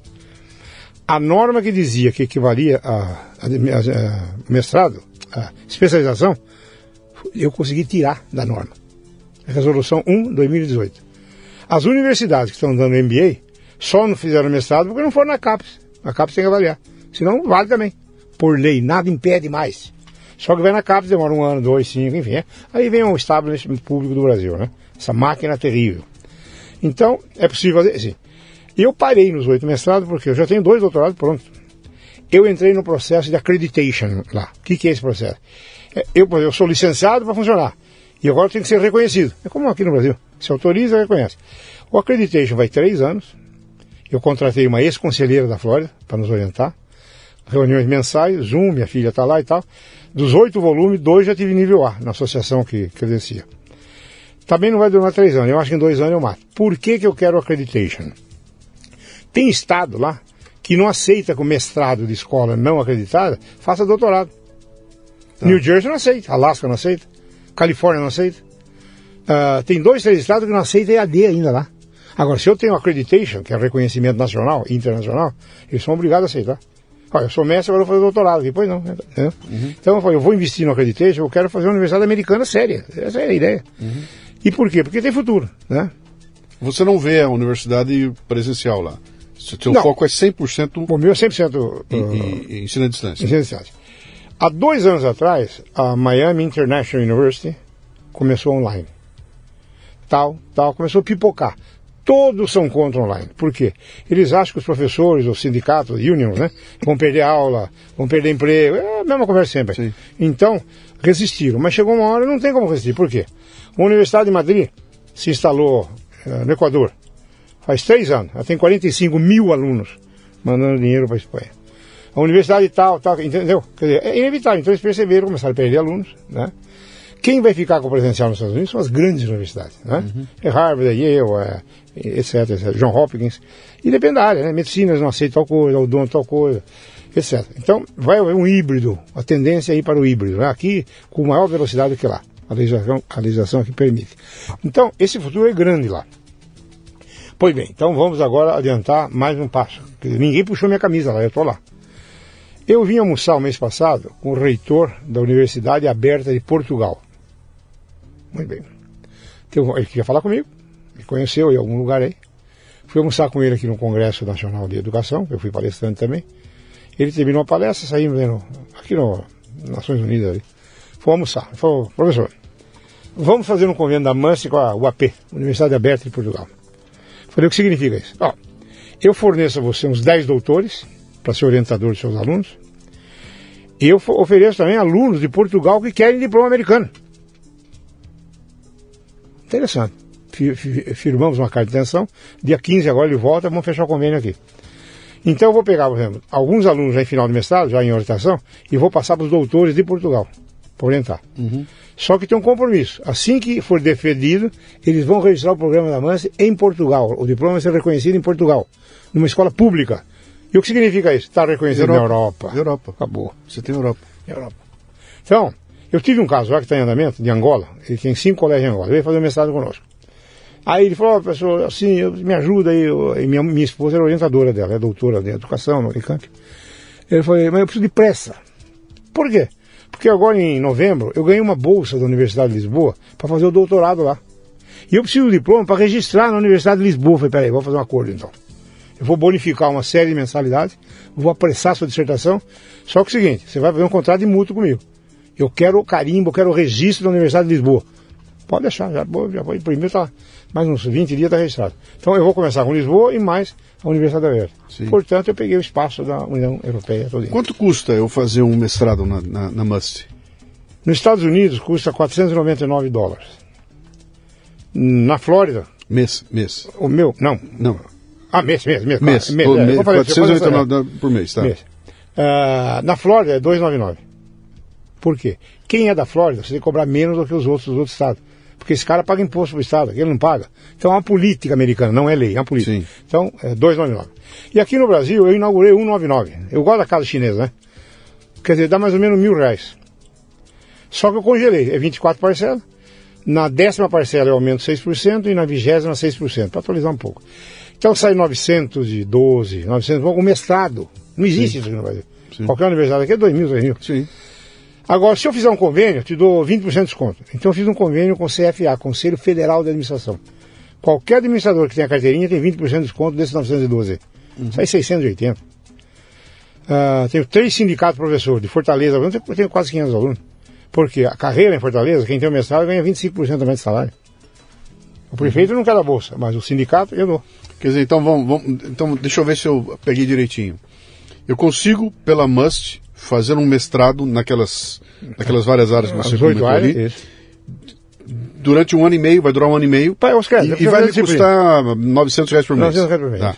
A norma que dizia que equivalia a, a, a mestrado, a especialização, eu consegui tirar da norma. Resolução 1, 2018. As universidades que estão dando MBA só não fizeram mestrado porque não foram na CAPES. A CAPES tem que avaliar. Senão, vale também. Por lei, nada impede mais. Só que vai na CAPES, demora um ano, dois, cinco, enfim. É. Aí vem o establishment público do Brasil, né? Essa máquina terrível. Então, é possível fazer assim. Eu parei nos oito mestrados porque eu já tenho dois doutorados prontos. Eu entrei no processo de accreditation lá. O que, que é esse processo? É, eu, eu sou licenciado para funcionar. E agora tem que ser reconhecido. É como aqui no Brasil. Se autoriza, reconhece. O accreditation vai três anos. Eu contratei uma ex-conselheira da Flórida para nos orientar. Reuniões mensais, Zoom, minha filha está lá e tal. Dos oito volumes, dois já tive nível A, na associação que credencia. Também não vai durar três anos, eu acho que em dois anos eu mato. Por que, que eu quero accreditation? Tem estado lá que não aceita que o mestrado de escola não acreditada faça doutorado. Tá. New Jersey não aceita, Alaska não aceita, Califórnia não aceita. Uh, tem dois, três estados que não aceitam EAD ainda lá. Agora, se eu tenho accreditation, que é reconhecimento nacional e internacional, eles são obrigados a aceitar. Olha, eu sou mestre, agora vou fazer doutorado. Depois não. Né? Uhum. Então eu falei, eu vou investir no accreditation, eu quero fazer uma universidade americana séria. Essa é a ideia. Uhum. E por quê? Porque tem futuro, né? Você não vê a universidade presencial lá. Seu não. foco é 100%... O meu é 100% uh, em, em, ensino à distância. Ensino à distância. Há dois anos atrás, a Miami International University começou online. Tal, tal, começou a pipocar. Todos são contra online. Por quê? Eles acham que os professores, os sindicatos, unions, né, vão perder aula, vão perder emprego. É a mesma conversa sempre. Sim. Então, resistiram. Mas chegou uma hora não tem como resistir. Por quê? A Universidade de Madrid se instalou uh, no Equador faz três anos. Ela tem 45 mil alunos mandando dinheiro para a Espanha. A universidade tal, tal, entendeu? Quer dizer, é inevitável. Então eles perceberam, começaram a perder alunos, né? Quem vai ficar com o presencial nos Estados Unidos são as grandes universidades, né? Uhum. É Harvard, é Yale, é, etc, etc, John Hopkins. E depende da área, né? Medicinas não aceita tal coisa, dono tal coisa, etc. Então, vai haver um híbrido, a tendência é ir para o híbrido, né? Aqui com maior velocidade que lá. A legislação, a legislação aqui permite. Então, esse futuro é grande lá. Pois bem, então vamos agora adiantar mais um passo. Ninguém puxou minha camisa lá, eu estou lá. Eu vim almoçar o mês passado com o reitor da Universidade Aberta de Portugal. Muito bem. Ele queria falar comigo, me conheceu em algum lugar aí. Fui almoçar com ele aqui no Congresso Nacional de Educação, eu fui palestrante também. Ele terminou a palestra, saímos aqui no Nações Unidas. Ali. Fui almoçar. Ele falou, professor, vamos fazer um convênio da MANSE com a UAP, Universidade Aberta de Portugal. Falei, o que significa isso? Ó, eu forneço a você uns 10 doutores para ser orientador de seus alunos. E eu ofereço também alunos de Portugal que querem diploma americano. Interessante. Firmamos uma carta de intenção. Dia 15 agora ele volta, vamos fechar o convênio aqui. Então eu vou pegar, por exemplo, alguns alunos já em final de mestrado, já em orientação, e vou passar para os doutores de Portugal, para orientar. Uhum. Só que tem um compromisso. Assim que for defendido, eles vão registrar o programa da MANSE em Portugal. O diploma vai ser reconhecido em Portugal, numa escola pública. E o que significa isso? Está reconhecido Europa. na Europa. Europa. Acabou. Você tem Europa. Europa. Então, eu tive um caso lá que está em andamento, de Angola, ele tem cinco colégios em Angola, ele veio fazer mestrado conosco. Aí ele falou, oh, professor, assim, eu, me ajuda aí, eu, minha, minha esposa era orientadora dela, é doutora de educação no Unicamp. Ele falou, mas eu preciso de pressa. Por quê? Porque agora em novembro eu ganhei uma bolsa da Universidade de Lisboa para fazer o doutorado lá. E eu preciso de diploma para registrar na Universidade de Lisboa. Eu falei, peraí, vou fazer um acordo então. Eu vou bonificar uma série de mensalidades, vou apressar sua dissertação. Só que é o seguinte, você vai fazer um contrato de mútuo comigo. Eu quero o carimbo, eu quero o registro da Universidade de Lisboa. Pode deixar, já vou, já vou imprimir, tá, mais uns 20 dias está registrado. Então eu vou começar com Lisboa e mais a Universidade Aberta. Portanto, eu peguei o espaço da União Europeia. Quanto custa eu fazer um mestrado na, na, na MUST? Nos Estados Unidos custa 499 dólares. Na Flórida. Mês, mês. O meu, não. Não. Ah, mês, mês, mês. Mês, mês, é, mês 499 por mês, tá? Mês. Uh, na Flórida é 299. Por quê? Quem é da Flórida, você tem que cobrar menos do que os outros, os outros estados. Porque esse cara paga imposto para o Estado, ele não paga. Então é uma política americana, não é lei, é uma política. Sim. Então, é 299. E aqui no Brasil eu inaugurei 199. Eu gosto da casa chinesa, né? Quer dizer, dá mais ou menos mil reais. Só que eu congelei, é 24 parcelas. Na décima parcela eu aumento 6% e na vigésima 6%, para atualizar um pouco. Então sai 912, 900, o mestrado. Não existe Sim. isso aqui no Brasil. Sim. Qualquer universidade aqui é 2 mil, 3 mil. Sim. Agora, se eu fizer um convênio, eu te dou 20% de desconto. Então eu fiz um convênio com o CFA, Conselho Federal de Administração. Qualquer administrador que tenha carteirinha tem 20% de desconto desses 912. Uhum. Sai 680. Uh, tenho três sindicatos professores de Fortaleza, eu tenho quase 500 alunos. Porque a carreira em Fortaleza, quem tem o mestrado ganha 25% também de salário. O prefeito não quer dar bolsa, mas o sindicato eu dou. Quer dizer, então vamos, vamos, então deixa eu ver se eu peguei direitinho. Eu consigo, pela MUST, fazer um mestrado naquelas, naquelas várias áreas que você comentou áreas, ali. Isso. Durante um ano e meio, vai durar um ano e meio. Pai, Oscar, e, e vai me custar 900 reais por mês. 900 reais por mês. Tá.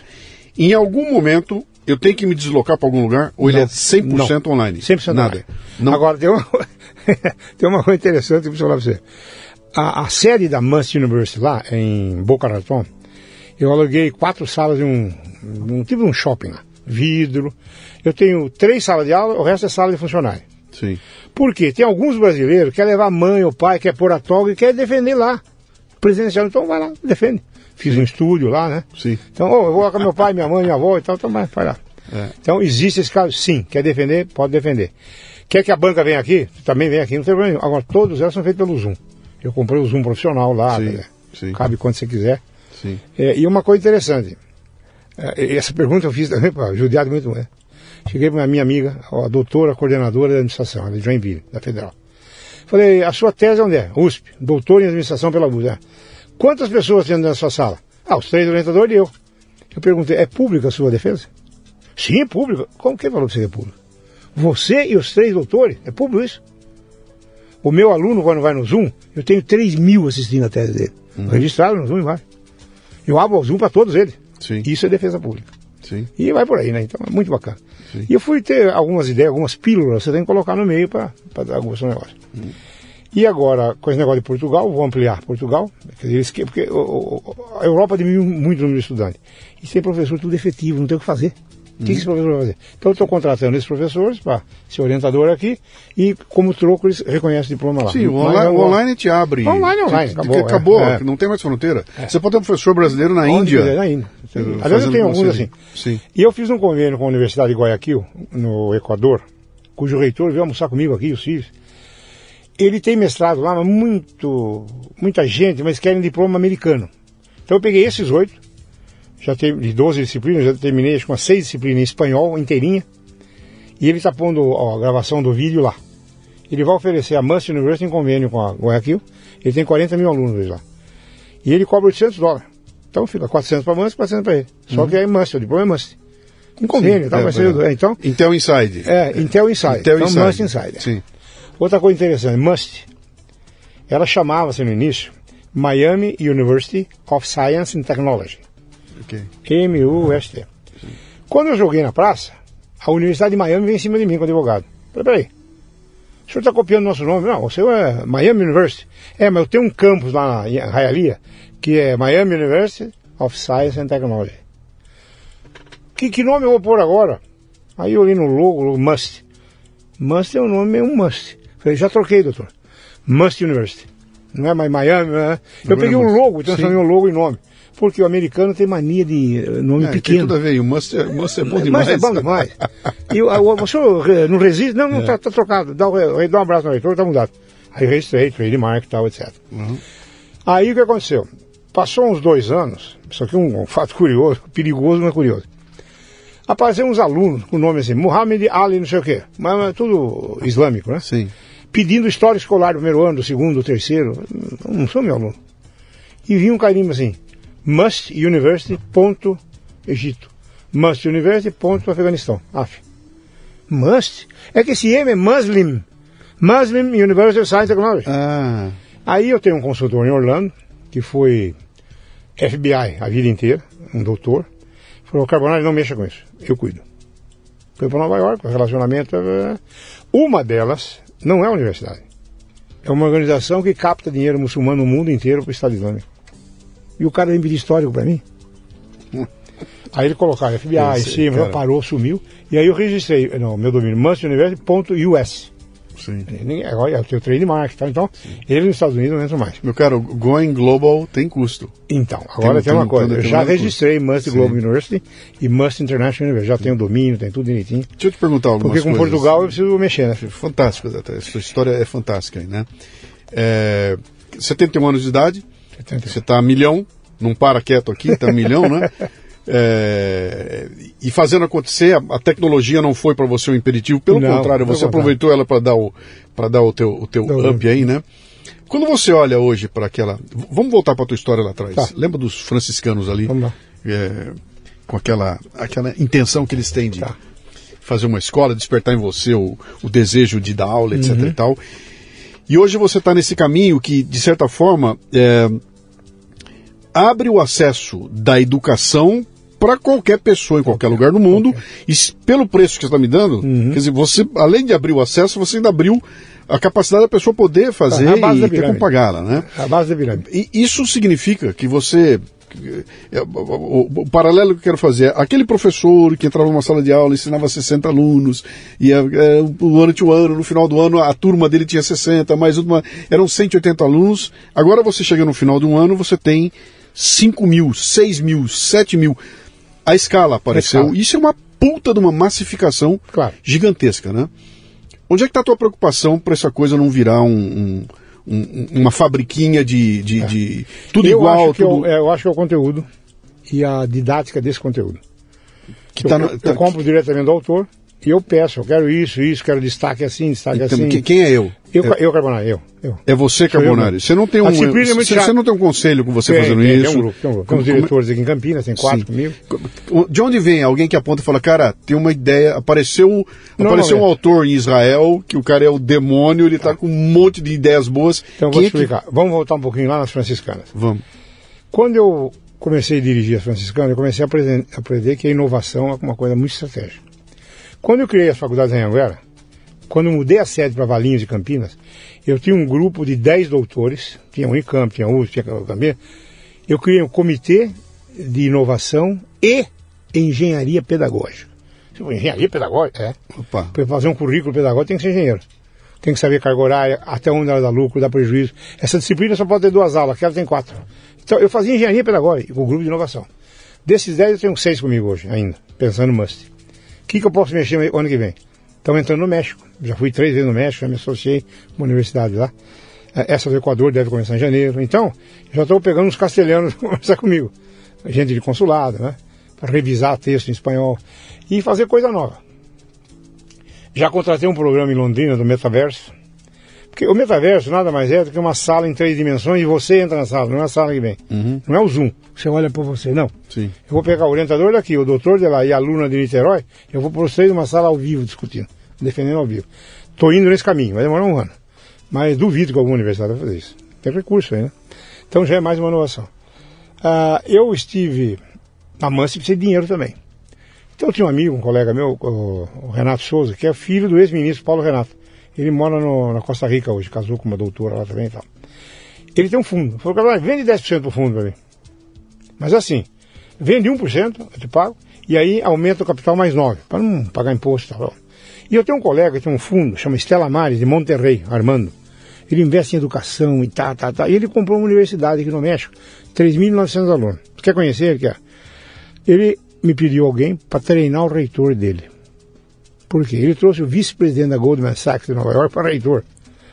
Em algum momento, eu tenho que me deslocar para algum lugar ou não, ele é 100% não. online? 100% Nada. Não. Agora, tem uma, tem uma coisa interessante que eu preciso falar para você. A, a sede da Must University lá, em Boca Raton, eu aluguei quatro salas de um, um tipo de um shopping lá. Vidro. Eu tenho três salas de aula, o resto é sala de funcionário. Sim. Por quê? Tem alguns brasileiros que quer levar a mãe ou pai, quer pôr a toga e quer defender lá. Presencial, então vai lá, defende. Fiz um estúdio lá, né? Sim. Então, oh, eu vou lá com meu pai, minha mãe, minha avó e tal, então vai, vai lá. É. Então existe esse caso, sim. Quer defender? Pode defender. Quer que a banca venha aqui? Também vem aqui, não tem problema. Agora, todos elas são feitos pelo Zoom. Eu comprei o Zoom profissional lá, sim, né? sim. cabe quando você quiser. Sim. É, e uma coisa interessante, é, essa pergunta eu fiz também para judiado muito. Né? Cheguei para minha amiga, a doutora coordenadora da administração, de Joinville, da Federal. Falei, a sua tese onde é? USP, doutor em administração pela USP. Quantas pessoas tem na sua sala? Ah, os três orientadores e eu. Eu perguntei, é pública a sua defesa? Sim, é pública. Como que falou que você é pública? Você e os três doutores? É público isso? O meu aluno, quando vai no Zoom, eu tenho 3 mil assistindo a tese dele. Uhum. Registrado no Zoom e vai. Eu abro o Zoom para todos eles. Sim. Isso é defesa pública. Sim. E vai por aí, né? Então é muito bacana. Sim. E eu fui ter algumas ideias, algumas pílulas, você tem que colocar no meio para dar alguns negócios. Hum. E agora, com esse negócio de Portugal, vou ampliar Portugal, porque a Europa diminuiu muito o número de estudantes. E sem professor tudo efetivo, não tem o que fazer. O que, esse professor vai fazer? Então eu estou contratando esses professores para ser orientador aqui e como troco eles reconhecem o diploma lá. Sim, o online, o online te abre. Online, online, acabou. Acabou, é, é. não tem mais fronteira. É. Você pode ter um professor brasileiro na Onde Índia. Na Índia. Aliás, eu tenho alguns assim. Sim. E eu fiz um convênio com a Universidade de Guayaquil, no Equador, cujo reitor veio almoçar comigo aqui, o CIS. Ele tem mestrado lá, mas muito, muita gente, mas querem diploma americano. Então eu peguei esses oito, já tem de 12 disciplinas, já terminei acho que umas seis disciplinas em espanhol, inteirinha. E ele está pondo ó, a gravação do vídeo lá. Ele vai oferecer a Must University em convênio com a Guayaquil. Ele tem 40 mil alunos lá. E ele cobra 800 dólares. Então fica 400 para Must, 400 para ele. Só uhum. que é Must, o diploma é Must. Em convênio, Sim, tá? É, ser, é. então, Intel Inside. É, Intel Inside. Intel então, Inside. Must Inside. Sim. Outra coisa interessante, Must. Ela chamava-se no início Miami University of Science and Technology. Okay. M-U-S-T. Quando eu joguei na praça, a Universidade de Miami veio em cima de mim com advogado. Falei, peraí, o senhor está copiando nosso nome? Não, o senhor é Miami University. É, mas eu tenho um campus lá em Hialeah, que é Miami University of Science and Technology. Que, que nome eu vou pôr agora? Aí eu olhei no logo, Must. Must é um nome, é um must. Falei, já troquei, doutor. Must University. Não é mais Miami, é? Eu peguei um logo, transformei o um logo em nome. Porque o americano tem mania de eh, nome é, pequeno. Tem tudo a ver, o must, é, must é bom demais. Mas é bom demais. e o, o, o senhor não resiste? Não, não, é. tá, tá, trocado. Dá, dá um abraço no reitor, tá mudado. Aí registrei, trademark e tal, etc. Uhum. Aí o que aconteceu? Passou uns dois anos, isso aqui é um, um fato curioso, perigoso, mas curioso. Apareceram uns alunos com nome assim, Muhammad Ali, não sei o quê, mas, mas tudo islâmico, né? Sim. Pedindo história escolar do primeiro ano, do segundo, do terceiro. Não sou meu aluno. E vinha um carimbo assim, Must University, ponto, Egito. Must University, ponto, Afeganistão. Af. Must? É que esse M é Muslim. Muslim University of Science Technology. Ah. Aí eu tenho um consultor em Orlando, que foi FBI a vida inteira, um doutor. Falou, Carbonari, não mexa com isso, eu cuido. Foi para Nova York, relacionamento. Eh, uma delas não é a universidade. É uma organização que capta dinheiro muçulmano no mundo inteiro para o Estado Islâmico. E o cara vem pedir histórico para mim. Aí ele colocaram FBI em cima, parou, sumiu. E aí eu registrei, não, meu domínio, mansionuniversity.us. Sim. Ninguém, agora eu tenho trade marketing, então eles nos Estados Unidos não entram mais. Meu caro, going global tem custo. Então, agora tem, tem uma coisa, eu já registrei Must Sim. Global University e Must International University, já Sim. tenho domínio, tem tudo direitinho. Deixa eu te perguntar algumas Porque com coisas. Portugal eu preciso mexer, né? Fantástico, essa história é fantástica, né? É, 71 anos de idade, 71. você está a milhão, não para quieto aqui, está a milhão, né? É, e fazendo acontecer, a, a tecnologia não foi para você um imperativo, pelo não, contrário, você aproveitou ela para dar o para dar o teu, o teu up aí, né? Quando você olha hoje para aquela, vamos voltar para a tua história lá atrás. Tá. Lembra dos franciscanos ali? É, com aquela aquela intenção que eles têm de tá. fazer uma escola, despertar em você o, o desejo de dar aula, etc. Uhum. e tal. E hoje você está nesse caminho que, de certa forma, é, abre o acesso da educação para qualquer pessoa em qualquer, lugar do mundo. E pelo preço que você está me dando, uhum. quer dizer, você, além de abrir o acesso, você ainda abriu a capacidade da pessoa poder fazer é e ter como pagá-la, né? A base da pirâmide. E isso significa que você é, o, paralelo que eu quero fazer é aquele professor que entrava numa sala de aula, ensinava 60 alunos, e é, o ano tinha um ano, no final do ano a turma dele tinha 60, mais uma, eram 180 alunos. Agora você chega no final de um ano, você tem 5 mil, 6 mil, 7 mil. A escala apareceu. A escala. Isso é uma puta de uma massificação claro. gigantesca, né? Onde é que está a tua preocupação para essa coisa não virar um, um, uma fabriquinha de, de, é. de tudo eu igual? Acho tudo... Eu, eu, acho que é o conteúdo e a didática desse conteúdo. Que eu, tá eu, tá... eu compro diretamente do autor eu peço, eu quero isso, isso, quero destaque assim, destaque então, assim. Quem é eu? Eu, é, eu Carbonari, eu, eu. É você, Carbonari. Você não tem um. Você, é você não tem um conselho com você tem, fazendo tem, isso? Tem um grupo, tem um grupo. Tem uns diretores aqui em Campinas, tem quatro Sim. comigo. De onde vem alguém que aponta e fala, cara, tem uma ideia, apareceu, não, apareceu não, um autor em Israel, que o cara é o demônio, ele está com um monte de ideias boas. Então eu vou te explicar. Que... Vamos voltar um pouquinho lá nas franciscanas. Vamos. Quando eu comecei a dirigir as franciscanas, eu comecei a aprender, a aprender que a inovação é uma coisa muito estratégica. Quando eu criei as faculdades em Anguera, quando eu mudei a sede para Valinhos e Campinas, eu tinha um grupo de 10 doutores, tinha Unicamp, tinha USP, tinha Campinas, eu criei um comitê de inovação e engenharia pedagógica. Engenharia pedagógica? É. Para fazer um currículo pedagógico tem que ser engenheiro. Tem que saber carga horária, até onde ela dá lucro, dá prejuízo. Essa disciplina só pode ter duas aulas, aquela tem quatro. Então eu fazia engenharia pedagógica com o grupo de inovação. Desses 10 eu tenho seis comigo hoje ainda, pensando no must que, que eu posso mexer no ano que vem? Estamos entrando no México. Já fui três vezes no México, já me associei com uma universidade lá. É, essa do Equador deve começar em janeiro. Então, já estou pegando uns castelhanos para conversar comigo. Gente de consulado, né? Para revisar texto em espanhol e fazer coisa nova. Já contratei um programa em Londrina do Metaverso porque o metaverso nada mais é do que uma sala em três dimensões e você entra na sala, não é a sala que vem. Uhum. Não é o Zoom, você olha para você, não. Sim. Eu vou pegar o orientador daqui, o doutor de lá e a aluna de Niterói, eu vou por vocês numa sala ao vivo discutindo, defendendo ao vivo. Estou indo nesse caminho, vai demorar um ano. Mas duvido que alguma universidade vai fazer isso. Tem recurso aí, né? Então já é mais uma inovação. Uh, eu estive na Mansa e precisei de dinheiro também. Então eu tinha um amigo, um colega meu, o Renato Souza, que é filho do ex-ministro Paulo Renato. Ele mora no, na Costa Rica hoje, casou com uma doutora lá também e tal. Ele tem um fundo. Falou, cara, vende 10% do fundo para mim. Mas assim, vende 1%, eu te pago, e aí aumenta o capital mais 9%, para não pagar imposto e tal. E eu tenho um colega que tem um fundo, chama Estela Mares, de Monterrey, Armando. Ele investe em educação e tá, tá, tá. E ele comprou uma universidade aqui no México, 3.900 alunos. Quer conhecer ele? Quer? Ele me pediu alguém para treinar o reitor dele. Por quê? Ele trouxe o vice-presidente da Goldman Sachs de Nova York para reitor.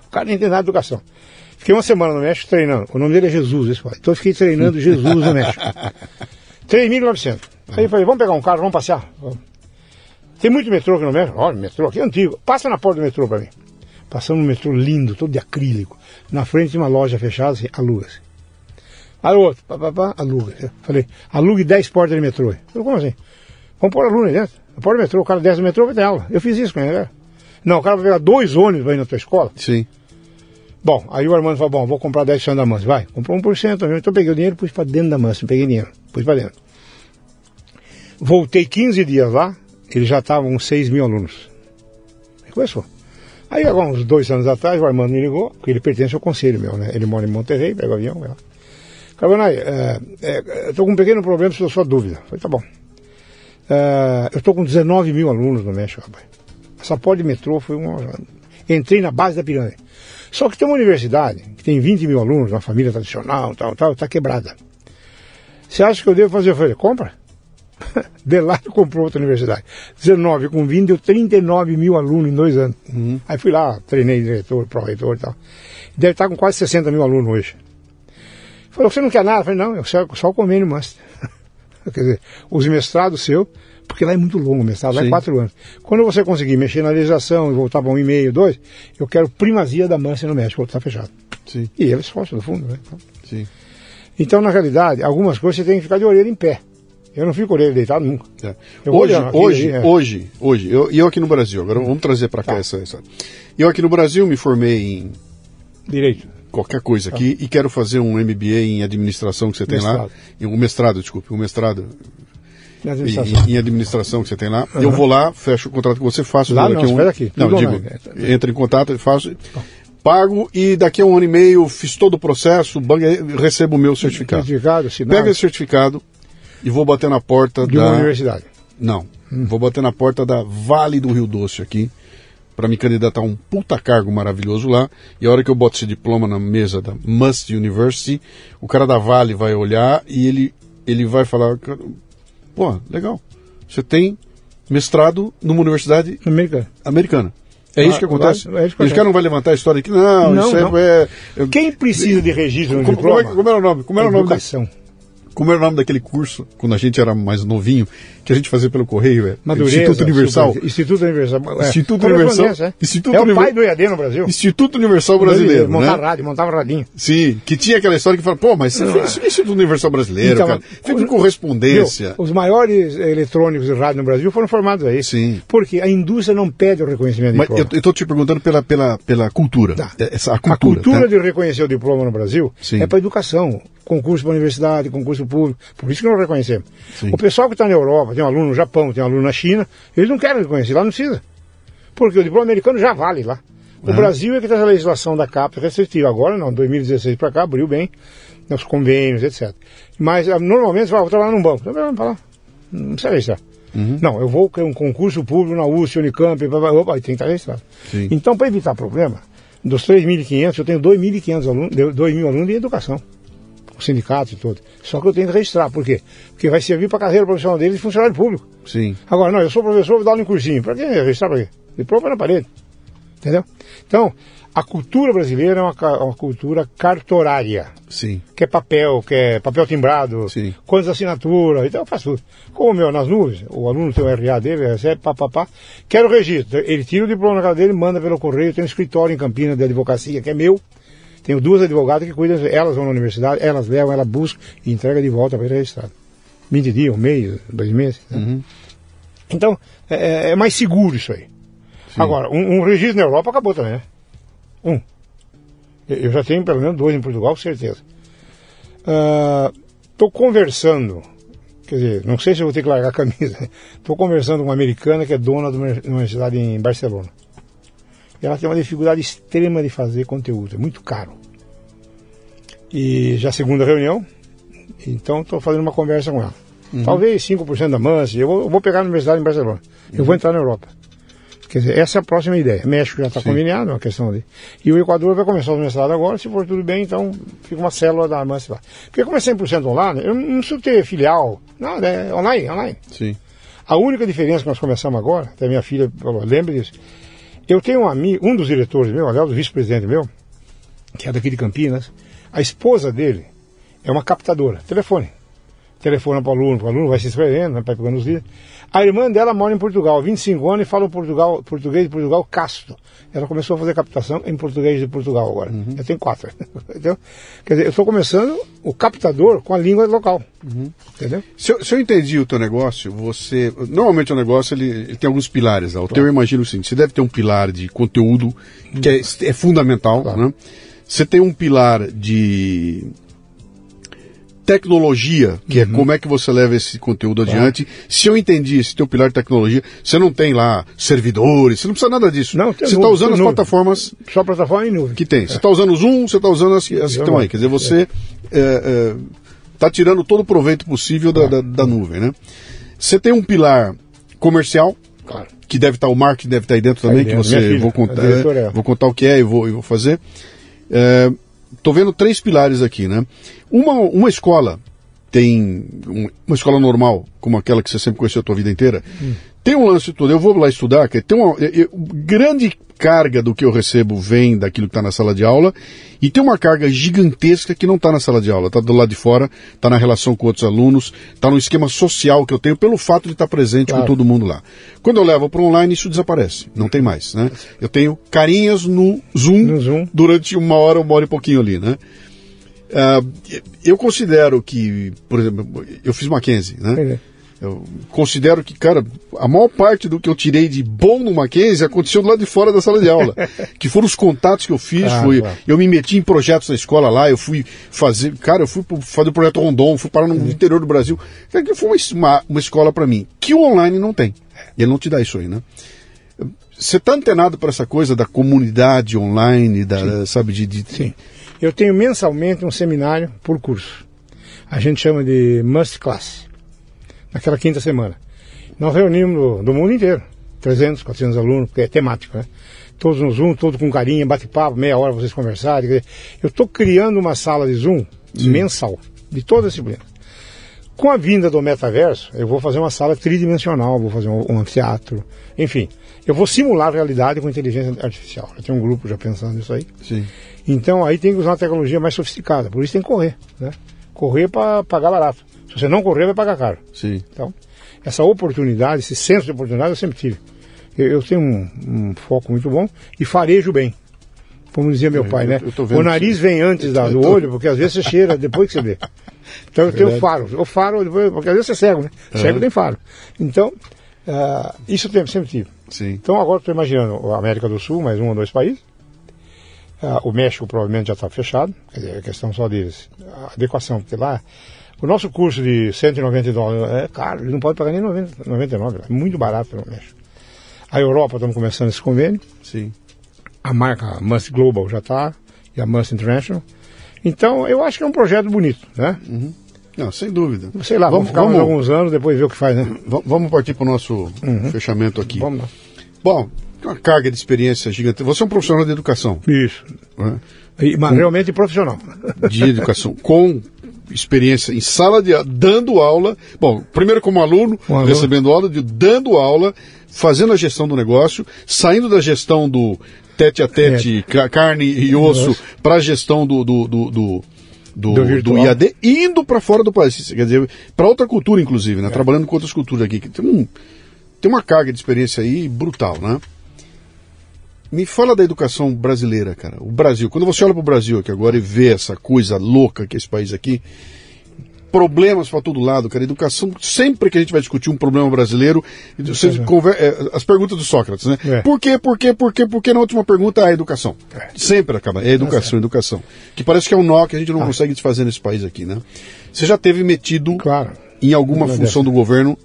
O cara não entende nada de educação. Fiquei uma semana no México treinando. O nome dele é Jesus, esse pai. Então eu fiquei treinando Jesus no México. 3.900. Aí eu falei, vamos pegar um carro, vamos passear. Tem muito metrô aqui no México. Olha, metrô aqui é antigo. Passa na porta do metrô para mim. Passando um metrô lindo, todo de acrílico. Na frente de uma loja fechada, assim, aluga-se. Aí o outro, pá, pá, pá, aluga. Eu falei, alugue 10 portas de metrô. Eu falei, como assim? Vamos pôr aluno aí dentro. Pode metrô, o cara desce do metrô vai dela. Eu fiz isso com ele, né? Não, o cara vai pegar dois ônibus ir na tua escola. Sim. Bom, aí o Armando falou, bom, vou comprar 10 da Mansa. Vai, comprou 1%. Então eu peguei o dinheiro e pus para dentro da Mansa. Peguei dinheiro, pus para dentro. Voltei 15 dias lá, ele já estava com 6 mil alunos. Aí começou. Aí, agora, uns dois anos atrás, o Armando me ligou, porque ele pertence ao conselho meu, né? Ele mora em Monterrey, pega o avião, vai lá. Carbonai, é, é, estou com um pequeno problema, se sua dúvida. Falei, tá bom. Uh, eu estou com 19 mil alunos no México, rapaz. Essa porta de metrô foi uma. Entrei na base da pirâmide. Só que tem uma universidade que tem 20 mil alunos, uma família tradicional, tal, tal, está quebrada. Você acha que eu devo fazer? Eu falei, compra. Delari comprou outra universidade. 19 com 20, deu 39 mil alunos em dois anos. Uhum. Aí fui lá, treinei diretor, pró-reitor e tal. Deve estar com quase 60 mil alunos hoje. Falou, você não quer nada? Eu falei, não, eu só, só o convênio master. Quer dizer, os mestrados seu, porque lá é muito longo o mestrado, lá é quatro anos. Quando você conseguir mexer na legislação e voltar para um e meio, dois, eu quero primazia da Master no México, está fechado. Sim. E eles forçam, no fundo, né? Então, Sim. então, na realidade, algumas coisas você tem que ficar de orelha em pé. Eu não fico orelha deitado nunca. É. Hoje, olhando hoje, é. hoje, hoje, eu, e eu aqui no Brasil, agora vamos trazer para cá Tá. essa, essa. Eu aqui no Brasil me formei em Direito. Qualquer coisa aqui e quero fazer um MBA em administração que você tem lá, Mestrado. em- um mestrado, desculpe, um mestrado em, administração. em administração que você tem lá. Eu vou lá, fecho o contrato com você, faço Lá daqui não, um, aqui, não, digo, entra em contato, faço, pago e daqui a um ano e meio fiz todo o processo, banco, recebo o meu certificado. Certificado, Pega esse certificado e vou bater na porta de da uma universidade. Não. Vou bater na porta da Vale do Rio Doce aqui, para me candidatar a um puta cargo maravilhoso lá. E a hora que eu boto esse diploma na mesa da Must University, o cara da Vale vai olhar e ele, ele vai falar: pô, legal, você tem mestrado numa universidade Americana. americana. É isso que acontece. lá- é isso que Os caras não vai levantar a história aqui, não, Não, isso é- não. é. é- Quem precisa de registro no como, como, diploma? é, como era o nome? Como era o nome da, como era o nome daquele curso, quando a gente era mais novinho, que a gente fazia pelo correio, é? Madureza, Instituto Universal. super- Instituto Universal. é. Instituto Correspondência, Universal- É, Instituto é o pai do EAD no Brasil. Instituto Universal Brasileiro, Montava né? rádio, montava radinho. Sim, que tinha aquela história que fala, pô, mas você fez isso no Instituto Universal Brasileiro, Então, cara. Com correspondência. Viu? Os maiores eletrônicos de rádio no Brasil foram formados aí. Sim. Porque a indústria não pede o reconhecimento de Mas diploma. eu estou te perguntando pela, pela, pela cultura. Tá. Essa, a A cultura. cultura tá? de reconhecer o diploma no Brasil Sim. é para educação. Concurso para universidade, concurso público. Por isso que não reconhecemos. Sim. O pessoal que está na Europa, tem um aluno no Japão, tem um aluno na China, eles não querem reconhecer, lá não precisa. Porque o diploma americano já vale lá. O Aham. Brasil é que tem a legislação da CAP restritiva. Agora não, 2016 para cá abriu bem, os convênios, etc. Mas ah, normalmente você fala, vou trabalhar num banco. Lá. Não precisa registrar. Uhum. Não, eu vou criar um concurso público na USP, Unicamp, opa, tem que estar registrado. Sim. Então, para evitar problema, dos 3.500, eu tenho 2.500 alunos, 2 mil alunos de educação, com sindicatos e tudo. Só que eu tenho que registrar, por quê? Porque vai servir para a carreira profissional deles de funcionário público. Sim. Agora, não, eu sou professor, vou dar em cursinho. Para que registrar para quê? Diploma na parede. Entendeu? Então, a cultura brasileira é uma, uma cultura cartorária. Sim. Que é papel, que é papel timbrado, Sim. quantas assinaturas, então eu faço tudo. Como o meu, nas nuvens, o aluno tem o RA dele, recebe, pá, pá, pá. Quero o registro. Ele tira o diploma na casa dele, manda pelo correio, tem um escritório em Campinas de advocacia, que é meu. Tenho duas advogadas que cuidam, elas vão na universidade, elas levam, ela busca e entrega de volta para ele registrado. 20 dias, um mês, dois meses. né? Uhum. Então, é, é mais seguro isso aí. Agora, um, um registro na Europa acabou também, né? Um. Eu já tenho pelo menos dois em Portugal, com certeza. Estou conversando, quer dizer, não sei se eu vou ter que largar a camisa. Estou conversando com uma americana que é dona de uma universidade em Barcelona. Ela tem uma dificuldade extrema de fazer conteúdo, é muito caro. E já é segunda reunião, então estou fazendo uma conversa com ela. Talvez 5% da MANS, eu vou, eu vou pegar a universidade em Barcelona. Eu vou entrar na Europa. Quer dizer, essa é a próxima ideia. México já está conveniado, é uma questão ali. E o Equador vai começar o mestrado agora, se for tudo bem, então fica uma célula da MANS lá. Porque como é 100% online, eu não preciso ter filial, nada, é online, online. Sim. A única diferença que nós começamos agora, até minha filha falou, lembre disso. Eu tenho um amigo, um dos diretores meu, aliás, o vice-presidente meu, que é daqui de Campinas, a esposa dele é uma captadora, telefone. Telefona para o aluno, o aluno vai se inscrevendo, vai pegando os livros. A irmã dela mora em Portugal, 25 anos, e fala o Portugal, português de Portugal casto. Ela começou a fazer captação em português de Portugal agora. Eu tenho quatro. Entendeu? Quer dizer, eu estou começando o captador com a língua local. Entendeu? Se eu, se eu entendi o teu negócio, você. Normalmente o negócio ele, ele tem alguns pilares. Né? O teu eu imagino o seguinte: você deve ter um pilar de conteúdo que é, é fundamental. Claro. Né? Você tem um pilar de tecnologia, que é como é que você leva esse conteúdo adiante. Se eu entendi esse teu pilar de tecnologia, você não tem lá servidores, você não precisa nada disso. Não, você está usando as nuvem. plataformas Só plataforma em nuvem. que tem. Você está usando o Zoom, você está usando as, as que estão aí. Quer dizer, você está tirando todo o proveito possível da, da, da nuvem, né? Você tem um pilar comercial, Claro. que deve estar, o marketing deve estar aí dentro também, Aí que dentro. você, Minha filha, vou contar, é. vou contar o que é e vou, e vou fazer. Tô vendo três pilares aqui, né? Uma, uma escola tem, um- uma escola normal, como aquela que você sempre conheceu a tua vida inteira, tem um lance todo, eu vou lá estudar, que tem uma eu- eu- grande carga do que eu recebo vem daquilo que está na sala de aula, e tem uma carga gigantesca que não está na sala de aula, está do lado de fora, está na relação com outros alunos, está no esquema social que eu tenho pelo fato de estar presente Claro. com todo mundo lá. Quando eu levo para online, isso desaparece, não tem mais, né? Eu tenho carinhas no Zoom, No Zoom. durante uma hora, uma hora e pouquinho ali, né? Ah, eu considero que, por exemplo, eu fiz Mackenzie, né? Entendi. Eu considero que, cara, a maior parte do que eu tirei de bom no Mackenzie aconteceu do lado de fora da sala de aula. que foram os contatos que eu fiz, Ah, foi, claro. eu me meti em projetos na escola lá, eu fui fazer, cara, eu fui fazer o projeto Rondon, fui parar no interior do Brasil. Cara, que foi uma, uma, escola para mim, que o online não tem. E ele não te dá isso aí, né? Você tá antenado para essa coisa da comunidade online, da, sabe, de, de Sim. Eu tenho mensalmente um seminário por curso. A gente chama de Must Class. Naquela quinta semana. Nós reunimos do, do mundo inteiro. 300, 400 alunos, porque é temático, né? Todos no Zoom, todos com carinha, bate-papo, meia hora vocês conversarem. dizer, Eu estou criando uma sala de Zoom mensal, de todas as disciplinas. Com a vinda do metaverso, eu vou fazer uma sala tridimensional, vou fazer um, um anfiteatro, enfim. Eu vou simular a realidade com inteligência artificial. Tenho um grupo já pensando nisso aí. Sim. Então aí tem que usar uma tecnologia mais sofisticada. Por isso tem que correr, né? Correr para pagar barato. Se você não correr, vai pagar caro. Sim. Então, essa oportunidade, esse senso de oportunidade eu sempre tive. Eu, eu tenho um, um foco muito bom e farejo bem. Como dizia meu É, pai, eu- né? eu O nariz vem antes da- do tô- olho, porque às vezes você cheira depois que você vê. Então eu tenho faro. O faro, depois, porque às vezes você é cego, né? Cego tem faro. Então, ah, isso eu sempre, tive. Sim. Então agora estou imaginando a América do Sul, mais um ou dois países. Ah, o México provavelmente já está fechado, quer dizer, é questão só deles. A adequação, porque lá o nosso curso de 190 dólares é caro, ele não pode pagar nem 90, 99, é muito barato no México. A Europa estamos começando esse convênio, Sim. a marca Must Global já está, e a Must International. Então eu acho que é um projeto bonito, né? Não, sem dúvida. Sei lá, vamos, ficar mais alguns anos, depois ver o que faz, né? Va- Vamos partir para o nosso fechamento aqui. Vamos lá. Bom, uma carga de experiência gigante. Você é um profissional de educação, Isso. né? E- mas realmente profissional. de educação, com experiência em sala de aula, dando aula. Bom, primeiro como aluno, Um aluno. recebendo aula, de, dando aula, fazendo a gestão do negócio, saindo da gestão do tete a tete, ca- carne e osso, para a gestão do, do, do, do, do, Do do IAD, indo para fora do país. Quer dizer, para outra cultura, inclusive, né? Trabalhando com outras culturas aqui. que Tem, um, tem uma carga de experiência aí brutal, né? Me fala da educação brasileira, cara. O Brasil, quando você olha para o Brasil aqui agora e vê essa coisa louca que é esse país aqui, problemas para todo lado, cara. Educação, sempre que a gente vai discutir um problema brasileiro, você conver- é, as perguntas do Sócrates, né? É. Por quê, por quê, por quê, por quê? Na última pergunta, a educação. É. Sempre acaba. É educação, educação. Que parece que é um nó que a gente Ah. não consegue desfazer nesse país aqui, né? Você já teve metido Claro. em alguma função do governo,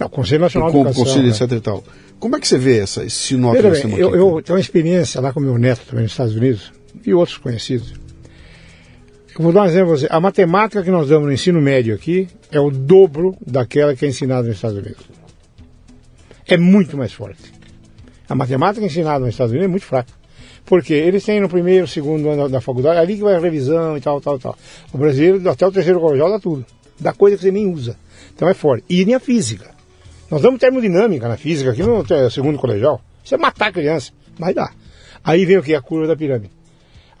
É o Conselho Nacional de Educação. conselho, né? etc e tal. Como é que você vê essa, que Veja bem, eu, eu tenho uma experiência lá com meu neto também nos Estados Unidos e outros conhecidos. Eu vou dar um exemplo a você. A matemática que nós damos no ensino médio aqui é o dobro daquela que é ensinada nos Estados Unidos. É muito mais forte. A matemática ensinada nos Estados Unidos é muito fraca. Porque eles têm no primeiro, segundo ano da faculdade, ali que vai a revisão e tal, tal, tal. O brasileiro, até o terceiro colegial, dá tudo. Dá coisa que você nem usa. Então é forte. E nem a física. Nós damos termodinâmica na física aqui no segundo colegial. Isso é matar a criança. Mas dá. Aí vem o que? A curva da pirâmide.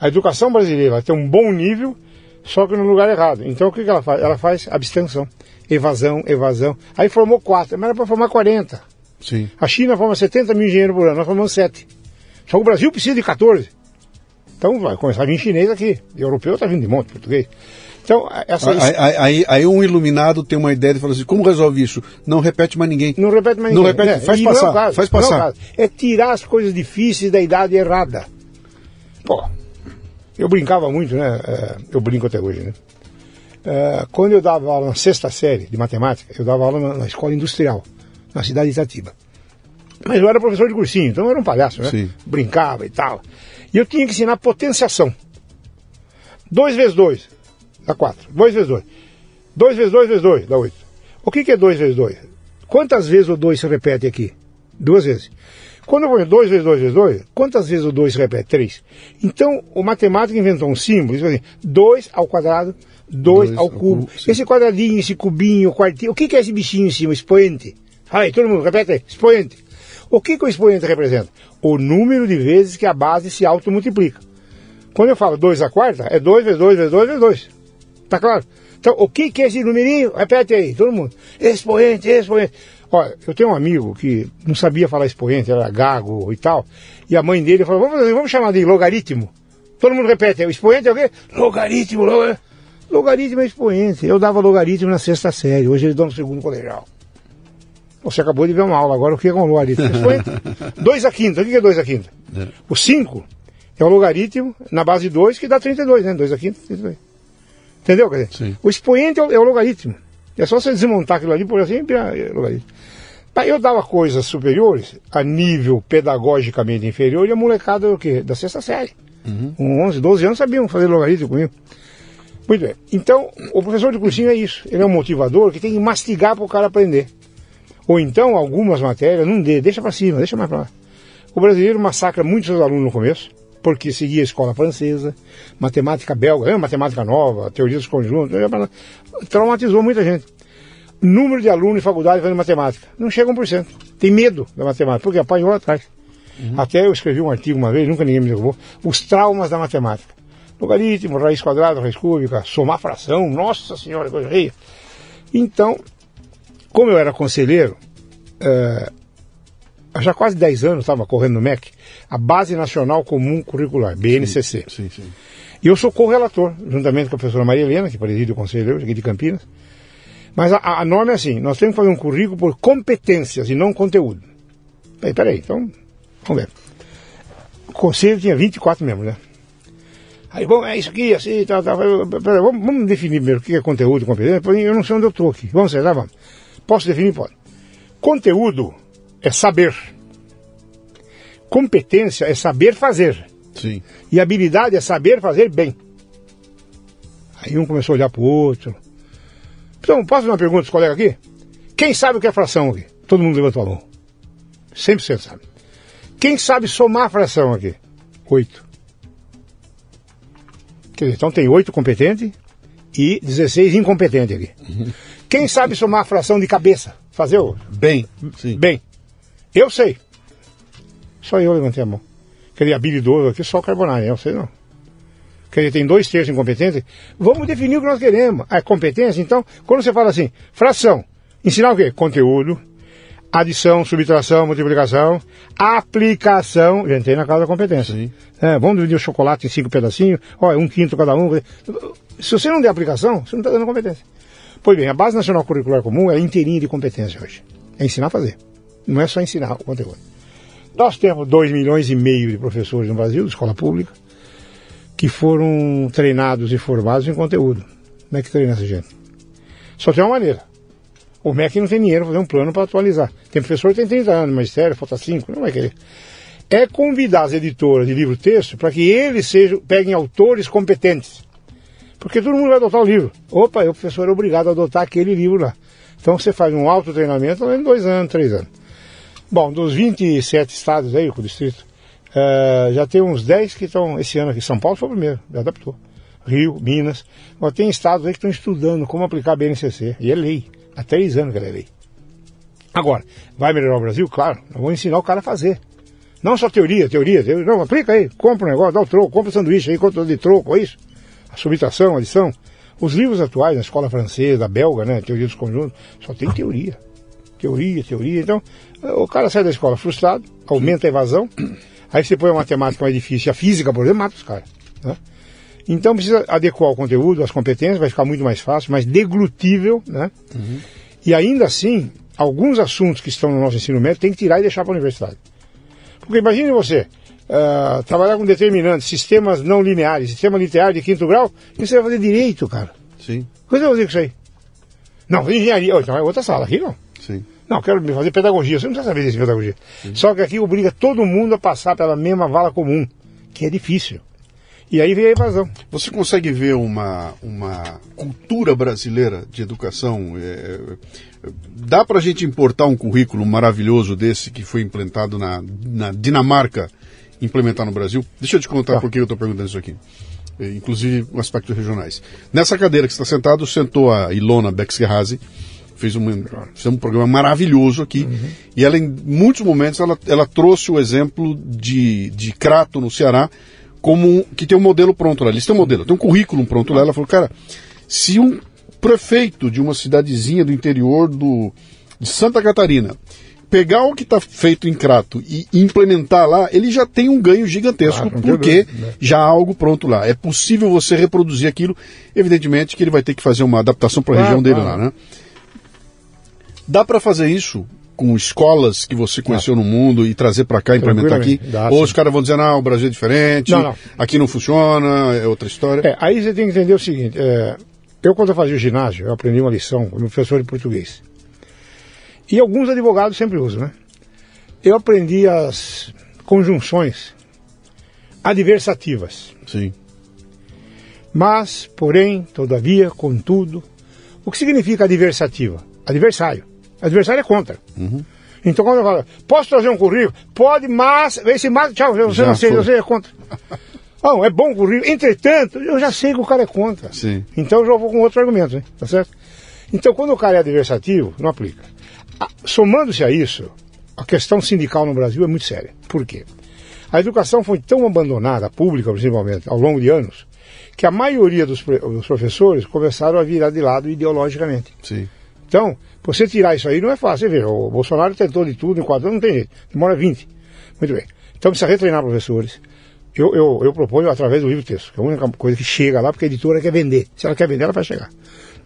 A educação brasileira tem um bom nível, só que no lugar errado. Então o que, que ela faz? Ela faz abstenção, evasão, evasão. Aí formou quatro, mas era para formar 40. Sim. A China forma 70 mil engenheiros por ano, nós formamos 7. Só que o Brasil precisa de 14. Então vai começar a vir chinês aqui. E europeu está vindo de monte, português. Então, essa, Aí, aí- aí- um iluminado tem uma ideia de falar assim, como resolve isso? Não repete mais ninguém. Não repete mais Não ninguém. repete, faz E não é passar, caso, faz não é passar. É tirar as coisas difíceis da idade errada. Pô, eu brincava muito, né? É, Eu brinco até hoje, né? É, Quando eu dava aula na sexta série de matemática, eu dava aula na, na escola industrial, na cidade de Itatiba. Mas eu era professor de cursinho, então eu era um palhaço, né? Sim. Brincava e tal. E eu tinha que ensinar potenciação. 2 vezes 2 dá 4. 2 vezes 2. 2 vezes 2 vezes 2 dá 8. O que, que é 2 vezes 2? Quantas vezes o 2 se repete aqui? Duas vezes. Quando eu ponho 2 vezes 2 vezes 2, quantas vezes o 2 se repete? 3. Então, o matemático inventou um símbolo, 2 ao quadrado, 2 ao cubo. esse quadradinho, esse cubinho, quartinho, o que, que é esse bichinho em cima? Expoente. Aí, todo mundo, repete aí, expoente. O que, que o expoente representa? O número de vezes que a base se automultiplica. Quando eu falo 2 a quarta, é 2 vezes 2 vezes 2 vezes 2. Tá claro? Então, o que, que é esse numerinho? Repete aí, todo mundo. Expoente, expoente. Olha, eu tenho um amigo que não sabia falar expoente, era gago e tal, e a mãe dele falou, vamos, vamos chamar de logaritmo. Todo mundo repete, o expoente é o quê? Logaritmo, logaritmo. Logaritmo é expoente. Eu dava logaritmo na sexta série, hoje eles dão no segundo colegial. Você acabou de ver uma aula agora, o que é um logaritmo? Expoente. 2 a quinta, o que é 2 a quinta? É. O 5 é o logaritmo na base de 2 que dá 32, né? 2 a quinta, 32. Entendeu? Quer dizer, Sim. o expoente é o, é o logaritmo. É só você desmontar aquilo ali, por assim, é logaritmo. Eu dava coisas superiores, a nível pedagogicamente inferior, e a molecada o quê? Da sexta série. Uhum. Com 11, 12 anos sabiam fazer logaritmo comigo. Muito bem. Então, o professor de cursinho é isso. Ele é um motivador que tem que mastigar para o cara aprender. Ou então, algumas matérias, não dê, deixa para cima, deixa mais para lá. O brasileiro massacra muitos seus alunos no começo, porque seguia a escola francesa, matemática belga, matemática nova, teoria dos conjuntos, traumatizou muita gente número de alunos de faculdade fazendo matemática. Não chega a 1%. Tem medo da matemática, porque apanhou lá atrás. Uhum. Até eu escrevi um artigo uma vez, nunca ninguém me derrubou, os traumas da matemática. Logaritmo, raiz quadrada, raiz cúbica, somar fração, nossa senhora, coisa feia. Então, como eu era conselheiro, é, já quase 10 anos estava correndo no MEC, a Base Nacional Comum Curricular, BNCC. Sim, sim, sim. E eu sou correlator, juntamente com a professora Maria Helena, que preside o conselho aqui de Campinas, mas a, a, norma é assim, nós temos que fazer um currículo por competências e não conteúdo. Peraí, peraí, então, vamos ver. O conselho tinha 24 membros, né? Aí, bom, é isso aqui, assim, tal, tal. Peraí, vamos, vamos, definir primeiro o que é conteúdo e competência. Eu não sei onde eu estou aqui. Vamos lá, vamos. Posso definir? Pode. Conteúdo é saber. Competência é saber fazer. Sim. E habilidade é saber fazer bem. Aí um começou a olhar para o outro. Então, posso fazer uma pergunta para os colegas aqui? Quem sabe o que é fração aqui? Todo mundo levantou a mão. 100% sabe. Quem sabe somar a fração aqui? Oito. Quer dizer, então tem oito competentes e 16 incompetentes aqui. Uhum. Quem sabe somar a fração de cabeça? Fazer o... Bem. Sim. Bem. Eu sei. Só eu levantei a mão. Quer dizer, habilidoso aqui, só o Carbonari, eu sei não quer dizer, tem dois terços incompetentes, vamos definir o que nós queremos. A competência, então, quando você fala assim, fração, ensinar o quê? Conteúdo, adição, subtração, multiplicação, aplicação, já entrei na casa da competência. É, vamos dividir o chocolate em cinco pedacinhos, ó, um quinto cada um. Se você não der aplicação, você não está dando competência. Pois bem, a Base Nacional Curricular Comum é inteirinha de competência hoje. É ensinar a fazer. Não é só ensinar o conteúdo. Nós temos 2 milhões e meio de professores no Brasil, de escola pública que foram treinados e formados em conteúdo. Como é que treina essa gente? Só tem uma maneira. O MEC não tem dinheiro para fazer um plano para atualizar. Tem professor que tem 30 anos, mas sério, falta 5, não vai querer. É convidar as editoras de livro-texto para que eles sejam, peguem autores competentes. Porque todo mundo vai adotar o livro. Opa, o professor é obrigado a adotar aquele livro lá. Então você faz um autotreinamento em dois anos, três anos. Bom, dos 27 estados aí, com o distrito, Uh, já tem uns 10 que estão esse ano aqui. São Paulo foi o primeiro, já adaptou. Rio, Minas. Agora tem estados aí que estão estudando como aplicar a BNCC. E é lei. Há três anos que ela é lei. Agora, vai melhorar o Brasil? Claro. Nós vamos ensinar o cara a fazer. Não só teoria, teoria, teoria. Não, aplica aí. Compra um negócio, dá o troco, compra um sanduíche aí, conta de troco, é isso? A subtração, a adição. Os livros atuais, na escola francesa, belga, né? Teoria dos conjuntos, só tem teoria. Teoria, teoria. Então, o cara sai da escola frustrado, aumenta a evasão. Aí você põe a matemática mais difícil, a física, por exemplo, mata os caras. Né? Então precisa adequar o conteúdo, as competências, vai ficar muito mais fácil, mais deglutível, né? Uhum. E ainda assim, alguns assuntos que estão no nosso ensino médio tem que tirar e deixar para a universidade. Porque imagine você, uh, trabalhar com determinantes, sistemas não lineares, sistema linear de quinto grau, e você vai fazer direito, cara. Sim. Coisa vai fazer com isso aí? Não, engenharia, oh, então é outra sala, aqui não. Sim. Não, quero fazer pedagogia. Você não precisa saber de pedagogia. Só que aqui obriga todo mundo a passar pela mesma vala comum, que é difícil. E aí veio a evasão. Você consegue ver uma, uma cultura brasileira de educação? É, dá para a gente importar um currículo maravilhoso desse que foi implantado na, na Dinamarca, implementar no Brasil? Deixa eu te contar tá. por que eu estou perguntando isso aqui. É, inclusive aspectos regionais. Nessa cadeira que está sentado, sentou a Ilona Bexgerhazi, fez um, fez um programa maravilhoso aqui, uhum. e ela, em muitos momentos, ela, ela trouxe o exemplo de, de Crato, no Ceará, como que tem um modelo pronto lá. Eles têm um modelo, tem um currículo pronto lá. Ela falou, cara, se um prefeito de uma cidadezinha do interior do, de Santa Catarina pegar o que está feito em Crato e implementar lá, ele já tem um ganho gigantesco, claro, porque né? já há algo pronto lá. É possível você reproduzir aquilo, evidentemente que ele vai ter que fazer uma adaptação para a região dele lá, né? Dá para fazer isso com escolas que você conheceu no mundo e trazer para cá, implementar aqui? Dá, Ou sim. os caras vão dizer, não, o Brasil é diferente, não, não. aqui não funciona, é outra história? É, aí você tem que entender o seguinte, é, eu quando eu fazia o ginásio, eu aprendi uma lição como professor de português. E alguns advogados sempre usam, né? Eu aprendi as conjunções adversativas. Sim. Mas, porém, todavia, contudo, o que significa adversativa? Adversário. Adversário é contra. Uhum. Então quando eu falo, posso trazer um currículo? Pode, mas, esse mas, tchau, você já não sei, você é contra. Não, é bom currículo. Entretanto, eu já sei que o cara é contra. Sim. Então eu já vou com outros argumentos, hein? tá certo? Então quando o cara é adversativo, não aplica. Somando-se a isso, a questão sindical no Brasil é muito séria. Por quê? A educação foi tão abandonada, pública principalmente, ao longo de anos, que a maioria dos, dos professores começaram a virar de lado ideologicamente. Sim. Então, você tirar isso aí não é fácil. Você vê, o Bolsonaro tentou de tudo em quatro anos, não tem jeito. Demora 20. Muito bem. Então precisa retreinar professores. Eu, eu, eu proponho através do livro texto, que é a única coisa que chega lá, porque a editora quer vender. Se ela quer vender, ela vai chegar.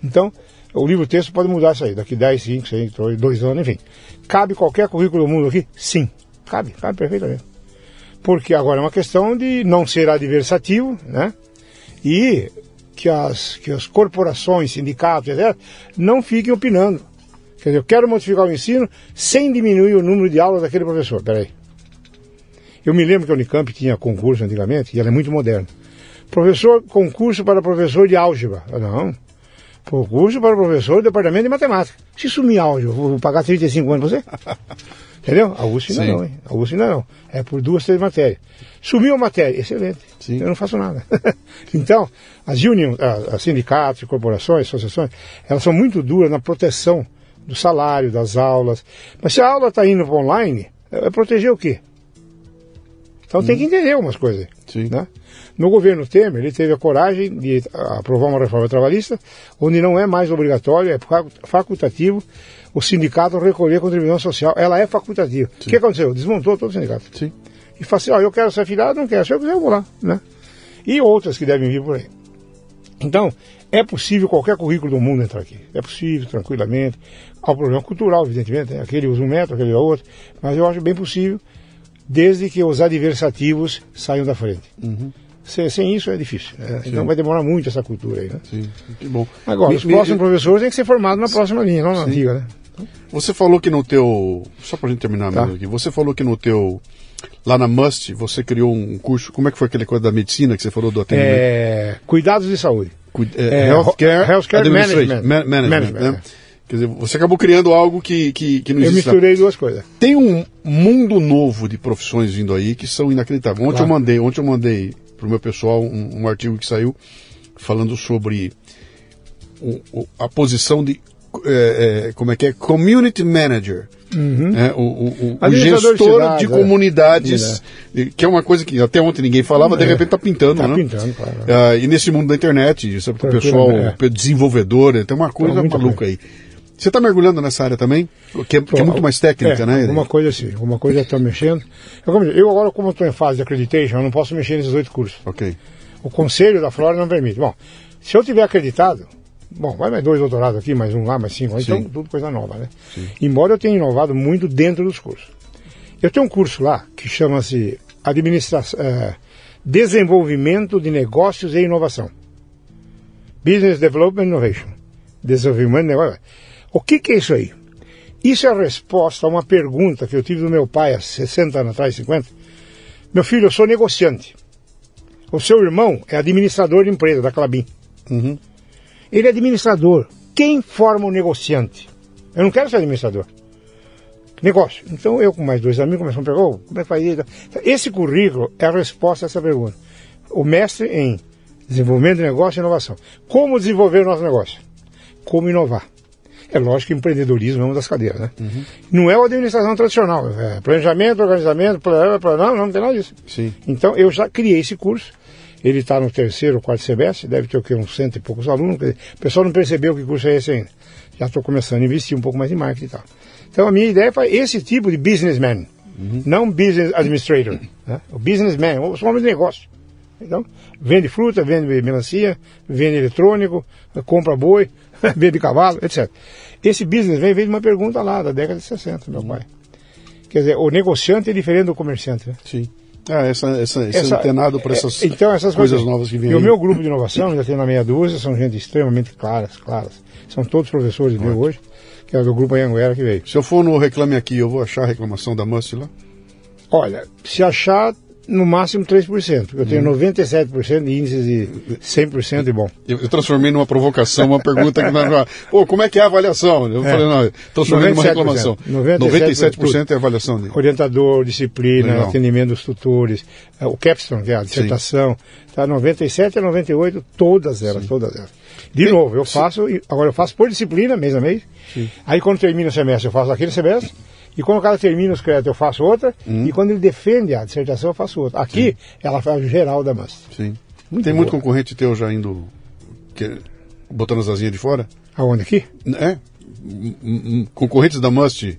Então, o livro texto pode mudar isso aí, daqui 10, 5, 6, 2 anos, enfim. Cabe qualquer currículo do mundo aqui? Sim. Cabe, cabe perfeitamente. Porque agora é uma questão de não ser adversativo, né? E que as, que as corporações, sindicatos, etc., não fiquem opinando. Quer dizer, eu quero modificar o ensino sem diminuir o número de aulas daquele professor. Peraí. Eu me lembro que a Unicamp tinha concurso antigamente, e ela é muito moderna. Professor, concurso para professor de álgebra. Ah, não. Concurso para professor do departamento de matemática. Se sumir álgebra, vou pagar 35 anos para você? Entendeu? A USP ainda não, hein? A USP ainda não. É por duas, três matérias. Sumiu a matéria, excelente. Sim. Eu não faço nada. então, as unions, as sindicatos, corporações, associações, elas são muito duras na proteção do salário, das aulas. Mas se a aula está indo para online, é proteger o quê? Então hum. tem que uhum. entender algumas coisas. Sim. Né? No governo Temer, ele teve a coragem de aprovar uma reforma trabalhista, onde não é mais obrigatório, é facultativo o sindicato recolher contribuição social. Ela é facultativa. Sim. O que aconteceu? Desmontou todo o sindicato. Sim. E falou assim, ó, eu quero ser afiliado, não quero, se eu quiser eu vou lá. Né? E outras que devem vir por aí. Então, é possível qualquer currículo do mundo entrar aqui. É possível, tranquilamente. Há um problema cultural, evidentemente. Né? Aquele usa um metro, aquele usa outro. Mas eu acho bem possível, desde que os adversativos saiam da frente. Uhum. Sem, sem, isso é difícil. Né? Então vai demorar muito essa cultura aí. Né? Sim, que bom. Agora, me, os próximos me... professores têm que ser formados na próxima linha, não na Sim. antiga, né? Você falou que no teu. Só pra gente terminar tá. aqui. Você falou que no teu. Lá na Must, você criou um curso. Como é que foi aquele coisa da medicina que você falou do atendimento? É, cuidados de saúde. Cuid é, é, healthcare, healthcare Management. management, management né? é. Quer dizer, você acabou criando algo que, que, que não existe. Eu misturei duas coisas. Tem um mundo novo de profissões vindo aí que são inacreditáveis. Ontem claro. eu mandei, ontem eu mandei para o meu pessoal um, um, artigo que saiu falando sobre o, o, a posição de é, é, como é que é community manager uhum. né? o, o, o gestor de, cidade, de é. comunidades é. que é uma coisa que até ontem ninguém falava de é. repente está pintando tá né? pintando claro. Uh, e nesse mundo da internet sabe, o pessoal o desenvolvedor tem uma coisa maluca bem. aí você está mergulhando nessa área também? Que é, que é muito mais técnica, é, né? Alguma coisa assim, alguma coisa está mexendo. Eu, eu agora, como estou em fase de accreditation, eu não posso mexer nesses oito cursos. Ok. O conselho da Flórida não permite. Bom, se eu tiver acreditado, bom, vai mais dois doutorados aqui, mais um lá, mais cinco, então tudo coisa nova, né? Sim. Embora eu tenha inovado muito dentro dos cursos. Eu tenho um curso lá que chama-se Administração, é, Desenvolvimento de Negócios e Inovação. Business Development Innovation. Desenvolvimento de Negócios. O que, que é isso aí? Isso é a resposta a uma pergunta que eu tive do meu pai há 60 anos atrás, 50. Meu filho, eu sou negociante. O seu irmão é administrador de empresa da Clabin. Uhum. Ele é administrador. Quem forma o negociante? Eu não quero ser administrador. Negócio. Então eu com mais dois amigos começamos a pegar, oh, como é que faz isso? Esse currículo é a resposta a essa pergunta. O mestre em desenvolvimento de negócio e inovação. Como desenvolver o nosso negócio? Como inovar? É lógico que empreendedorismo é uma das cadeiras, né? Uhum. Não é a administração tradicional. É planejamento, organizamento, plano, plano, não, não tem nada disso. Sim. Então eu já criei esse curso. Ele está no terceiro ou quarto semestre, deve ter o quê? uns cento e poucos alunos. Dizer, O pessoal não percebeu que curso é esse ainda. Já estou começando a investir um pouco mais em marketing e tal. Então a minha ideia é esse tipo de businessman, não business administrator. Né? O businessman, o homem de negócio. Então, vende fruta, vende melancia, vende eletrônico, compra boi, vende cavalo, etc. Esse business vem, vem de uma pergunta lá, da década de 60, meu pai. Quer dizer, o negociante é diferente do comerciante, né? Sim. Ah, essa, essa, esse Essa- antenado para é, essas então, essas coisas novas que vêm E o aí. meu grupo de inovação, ainda tem na meia dúzia, são gente extremamente claras, claras. São todos professores meus hoje, que é do grupo Anhanguera que veio. Se eu for no Reclame Aqui, eu vou achar a reclamação da Must lá? Olha, se achar no máximo 3%, eu Hum. tenho 97% de índices de 100% de bom. Eu, eu transformei numa provocação, uma pergunta que não Pô, como é que é a avaliação? Eu É. falei, não, eu transformei numa 97%. reclamação. 97% 97% é a avaliação dele. Orientador, disciplina, Legal. atendimento dos tutores, eh, o capstone, que é a dissertação, tá 97 a 98, todas elas, todas elas. De Tem- novo, eu faço, agora eu faço por disciplina, mês a mês. Aí quando termina o semestre, eu faço aquele semestre. E quando o cara termina os créditos, eu faço outra. Hum. E quando ele defende a dissertação, eu faço outra. Aqui, ela faz o geral da MAST. Sim. Muito Tem muito boa. concorrente teu já indo. Que, botando as asinhas de fora? Aonde aqui? É. M- m- Concorrentes da Must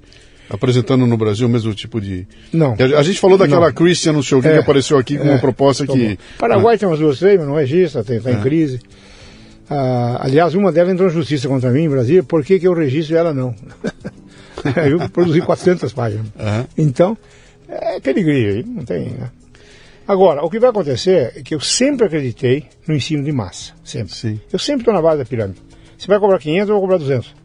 apresentando no Brasil o mesmo tipo de. Não. A, gente falou daquela Não. Christian no show que É. apareceu aqui com É. uma proposta Tá que. bom. Paraguai tem umas duas, três, mas não registra, está É. em crise. Ah, aliás, uma delas entrou em justiça contra mim em Brasília, por que, que eu registro e ela não? eu produzi 400 páginas. Aham. Então, é pedigria, aí não tem. Né? Agora, o que vai acontecer é que eu sempre acreditei no ensino de massa. Sempre. Sim. Eu sempre estou na base da pirâmide. Você vai cobrar 500, eu vou cobrar 200.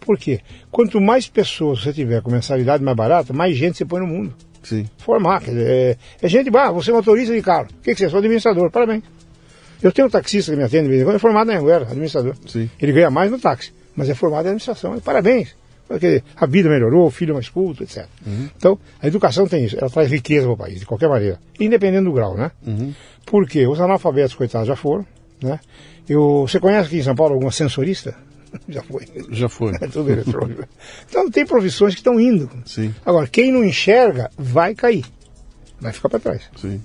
Por quê? Quanto mais pessoas você tiver com mensalidade mais barata, mais gente você põe no mundo Sim. formar. Quer dizer, é, é gente, ah, você é motorista de carro. O que, que você é? Sou administrador, parabéns. Eu tenho um taxista que me atende de vez em quando, é formado na Anguera, administrador. Sim. Ele ganha mais no táxi, mas é formado em administração. Parabéns. Porque a vida melhorou, o filho é mais culto, etc. Então, a educação tem isso, ela traz riqueza para o país, de qualquer maneira, independente do grau, né? Porque os analfabetos, coitados, já foram, né? Eu, você conhece aqui em São Paulo alguma sensorista? já foi. Já foi. É tudo eletrônico. Então tem profissões que estão indo. Sim. Agora, quem não enxerga vai cair. Vai ficar para trás. Sim.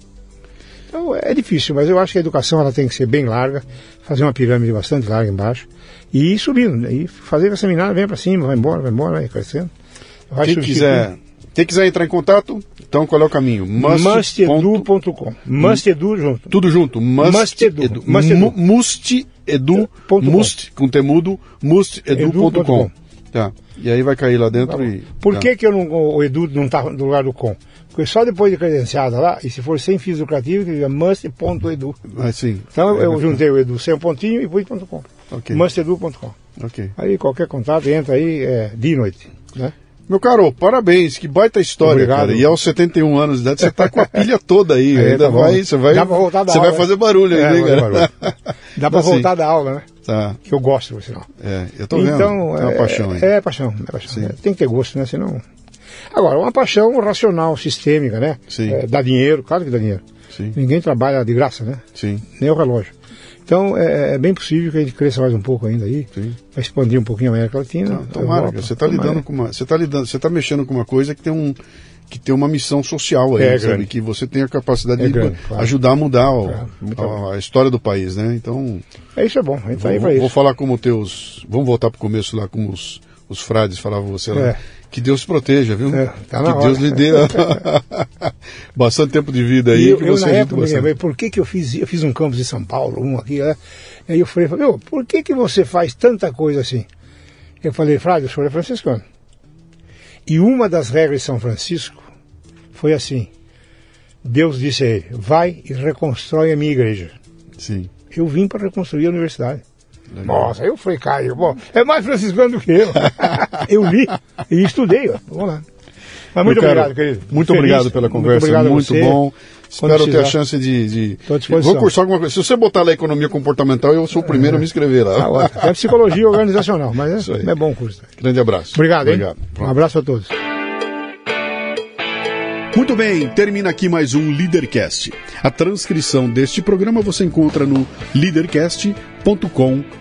Então é difícil, mas eu acho que a educação ela tem que ser bem larga, fazer uma pirâmide bastante larga embaixo e ir subindo. E fazer a seminário, vem para cima, vai embora, vai embora, vai crescendo. Vai Quem quiser, quem quiser entrar em contato, então qual é o caminho? Mustedu.com. Mustedu junto. Tudo junto. Must, Must Edu. edu. Must com. Temudo. Mustedu.com. Edu.com. Tá. E aí vai cair lá dentro e. Por tá. que, que eu não, o Edu não está no lugar do com? Porque só depois de credenciada lá, e se for sem fins lucrativos, must.edu. Ah, sim. Então É, eu juntei o Edu sem um pontinho e pus ponto .com. Ok. Mustedu.com. Ok. Aí qualquer contato entra aí é, dia e noite. Né? Meu caro, parabéns, que baita história, Obrigado. cara. E aos 71 anos de idade, você tá com a pilha toda aí. É, ainda tá vai, você vai, Dá pra voltar da você aula, vai né? fazer barulho É, aí, vai cara. fazer Dá pra Assim. voltar da aula, né? Tá. Que eu gosto, por sinal. É, eu tô vendo. então, Tem uma é, paixão aí. É, paixão. É paixão. É, tem que ter gosto, né? Senão. Agora, uma paixão racional, sistêmica, né? Sim. É, dá dinheiro, claro que dá dinheiro. Sim, Ninguém trabalha de graça, né? sim, Nem o relógio. Então, é, é bem possível que a gente cresça mais um pouco ainda aí. Vai expandir um pouquinho a América Latina. Não, tomara, Europa. você tá Tomara. lidando com uma, você tá lidando, você tá mexendo com uma coisa que tem um que tem uma missão social aí, É sabe? grande. Que você tem a capacidade É de grande, claro. ajudar a mudar o- Claro, a, a história do país, né? Então, É isso é bom, a gente tá aí vou, pra vou isso. falar como teus, vamos voltar pro começo lá como os, os frades falavam você lá. É. Que Deus te proteja, viu? É, tá que Deus hora. lhe dê bastante tempo de vida aí E eu, que eu, você na ajude época, bastante. por que, que eu fiz eu fiz um campus em São Paulo, um aqui, né? E aí eu falei, meu, por que, que você faz tanta coisa assim? Eu falei, Frade, o senhor é franciscano. E uma das regras de São Francisco foi assim: Deus disse a ele, vai e reconstrói a minha igreja. Sim. Eu vim para reconstruir a universidade. Nossa, eu falei, Caio, bom, é mais franciscano do que eu. eu li e estudei, ó. Vamos lá. Mas muito caro, obrigado, querido. Muito Feliz. obrigado pela conversa, Muito, muito bom. Espero ter a chance de. de... Vou cursar alguma coisa. Se você botar lá economia comportamental, eu sou o primeiro é. a me inscrever lá. Ah, é psicologia organizacional, mas é, é bom curso. Grande abraço. Obrigado, Obrigado. Um abraço a todos. Muito bem, termina aqui mais um Leadercast. A transcrição deste programa você encontra no leadercast.com.br.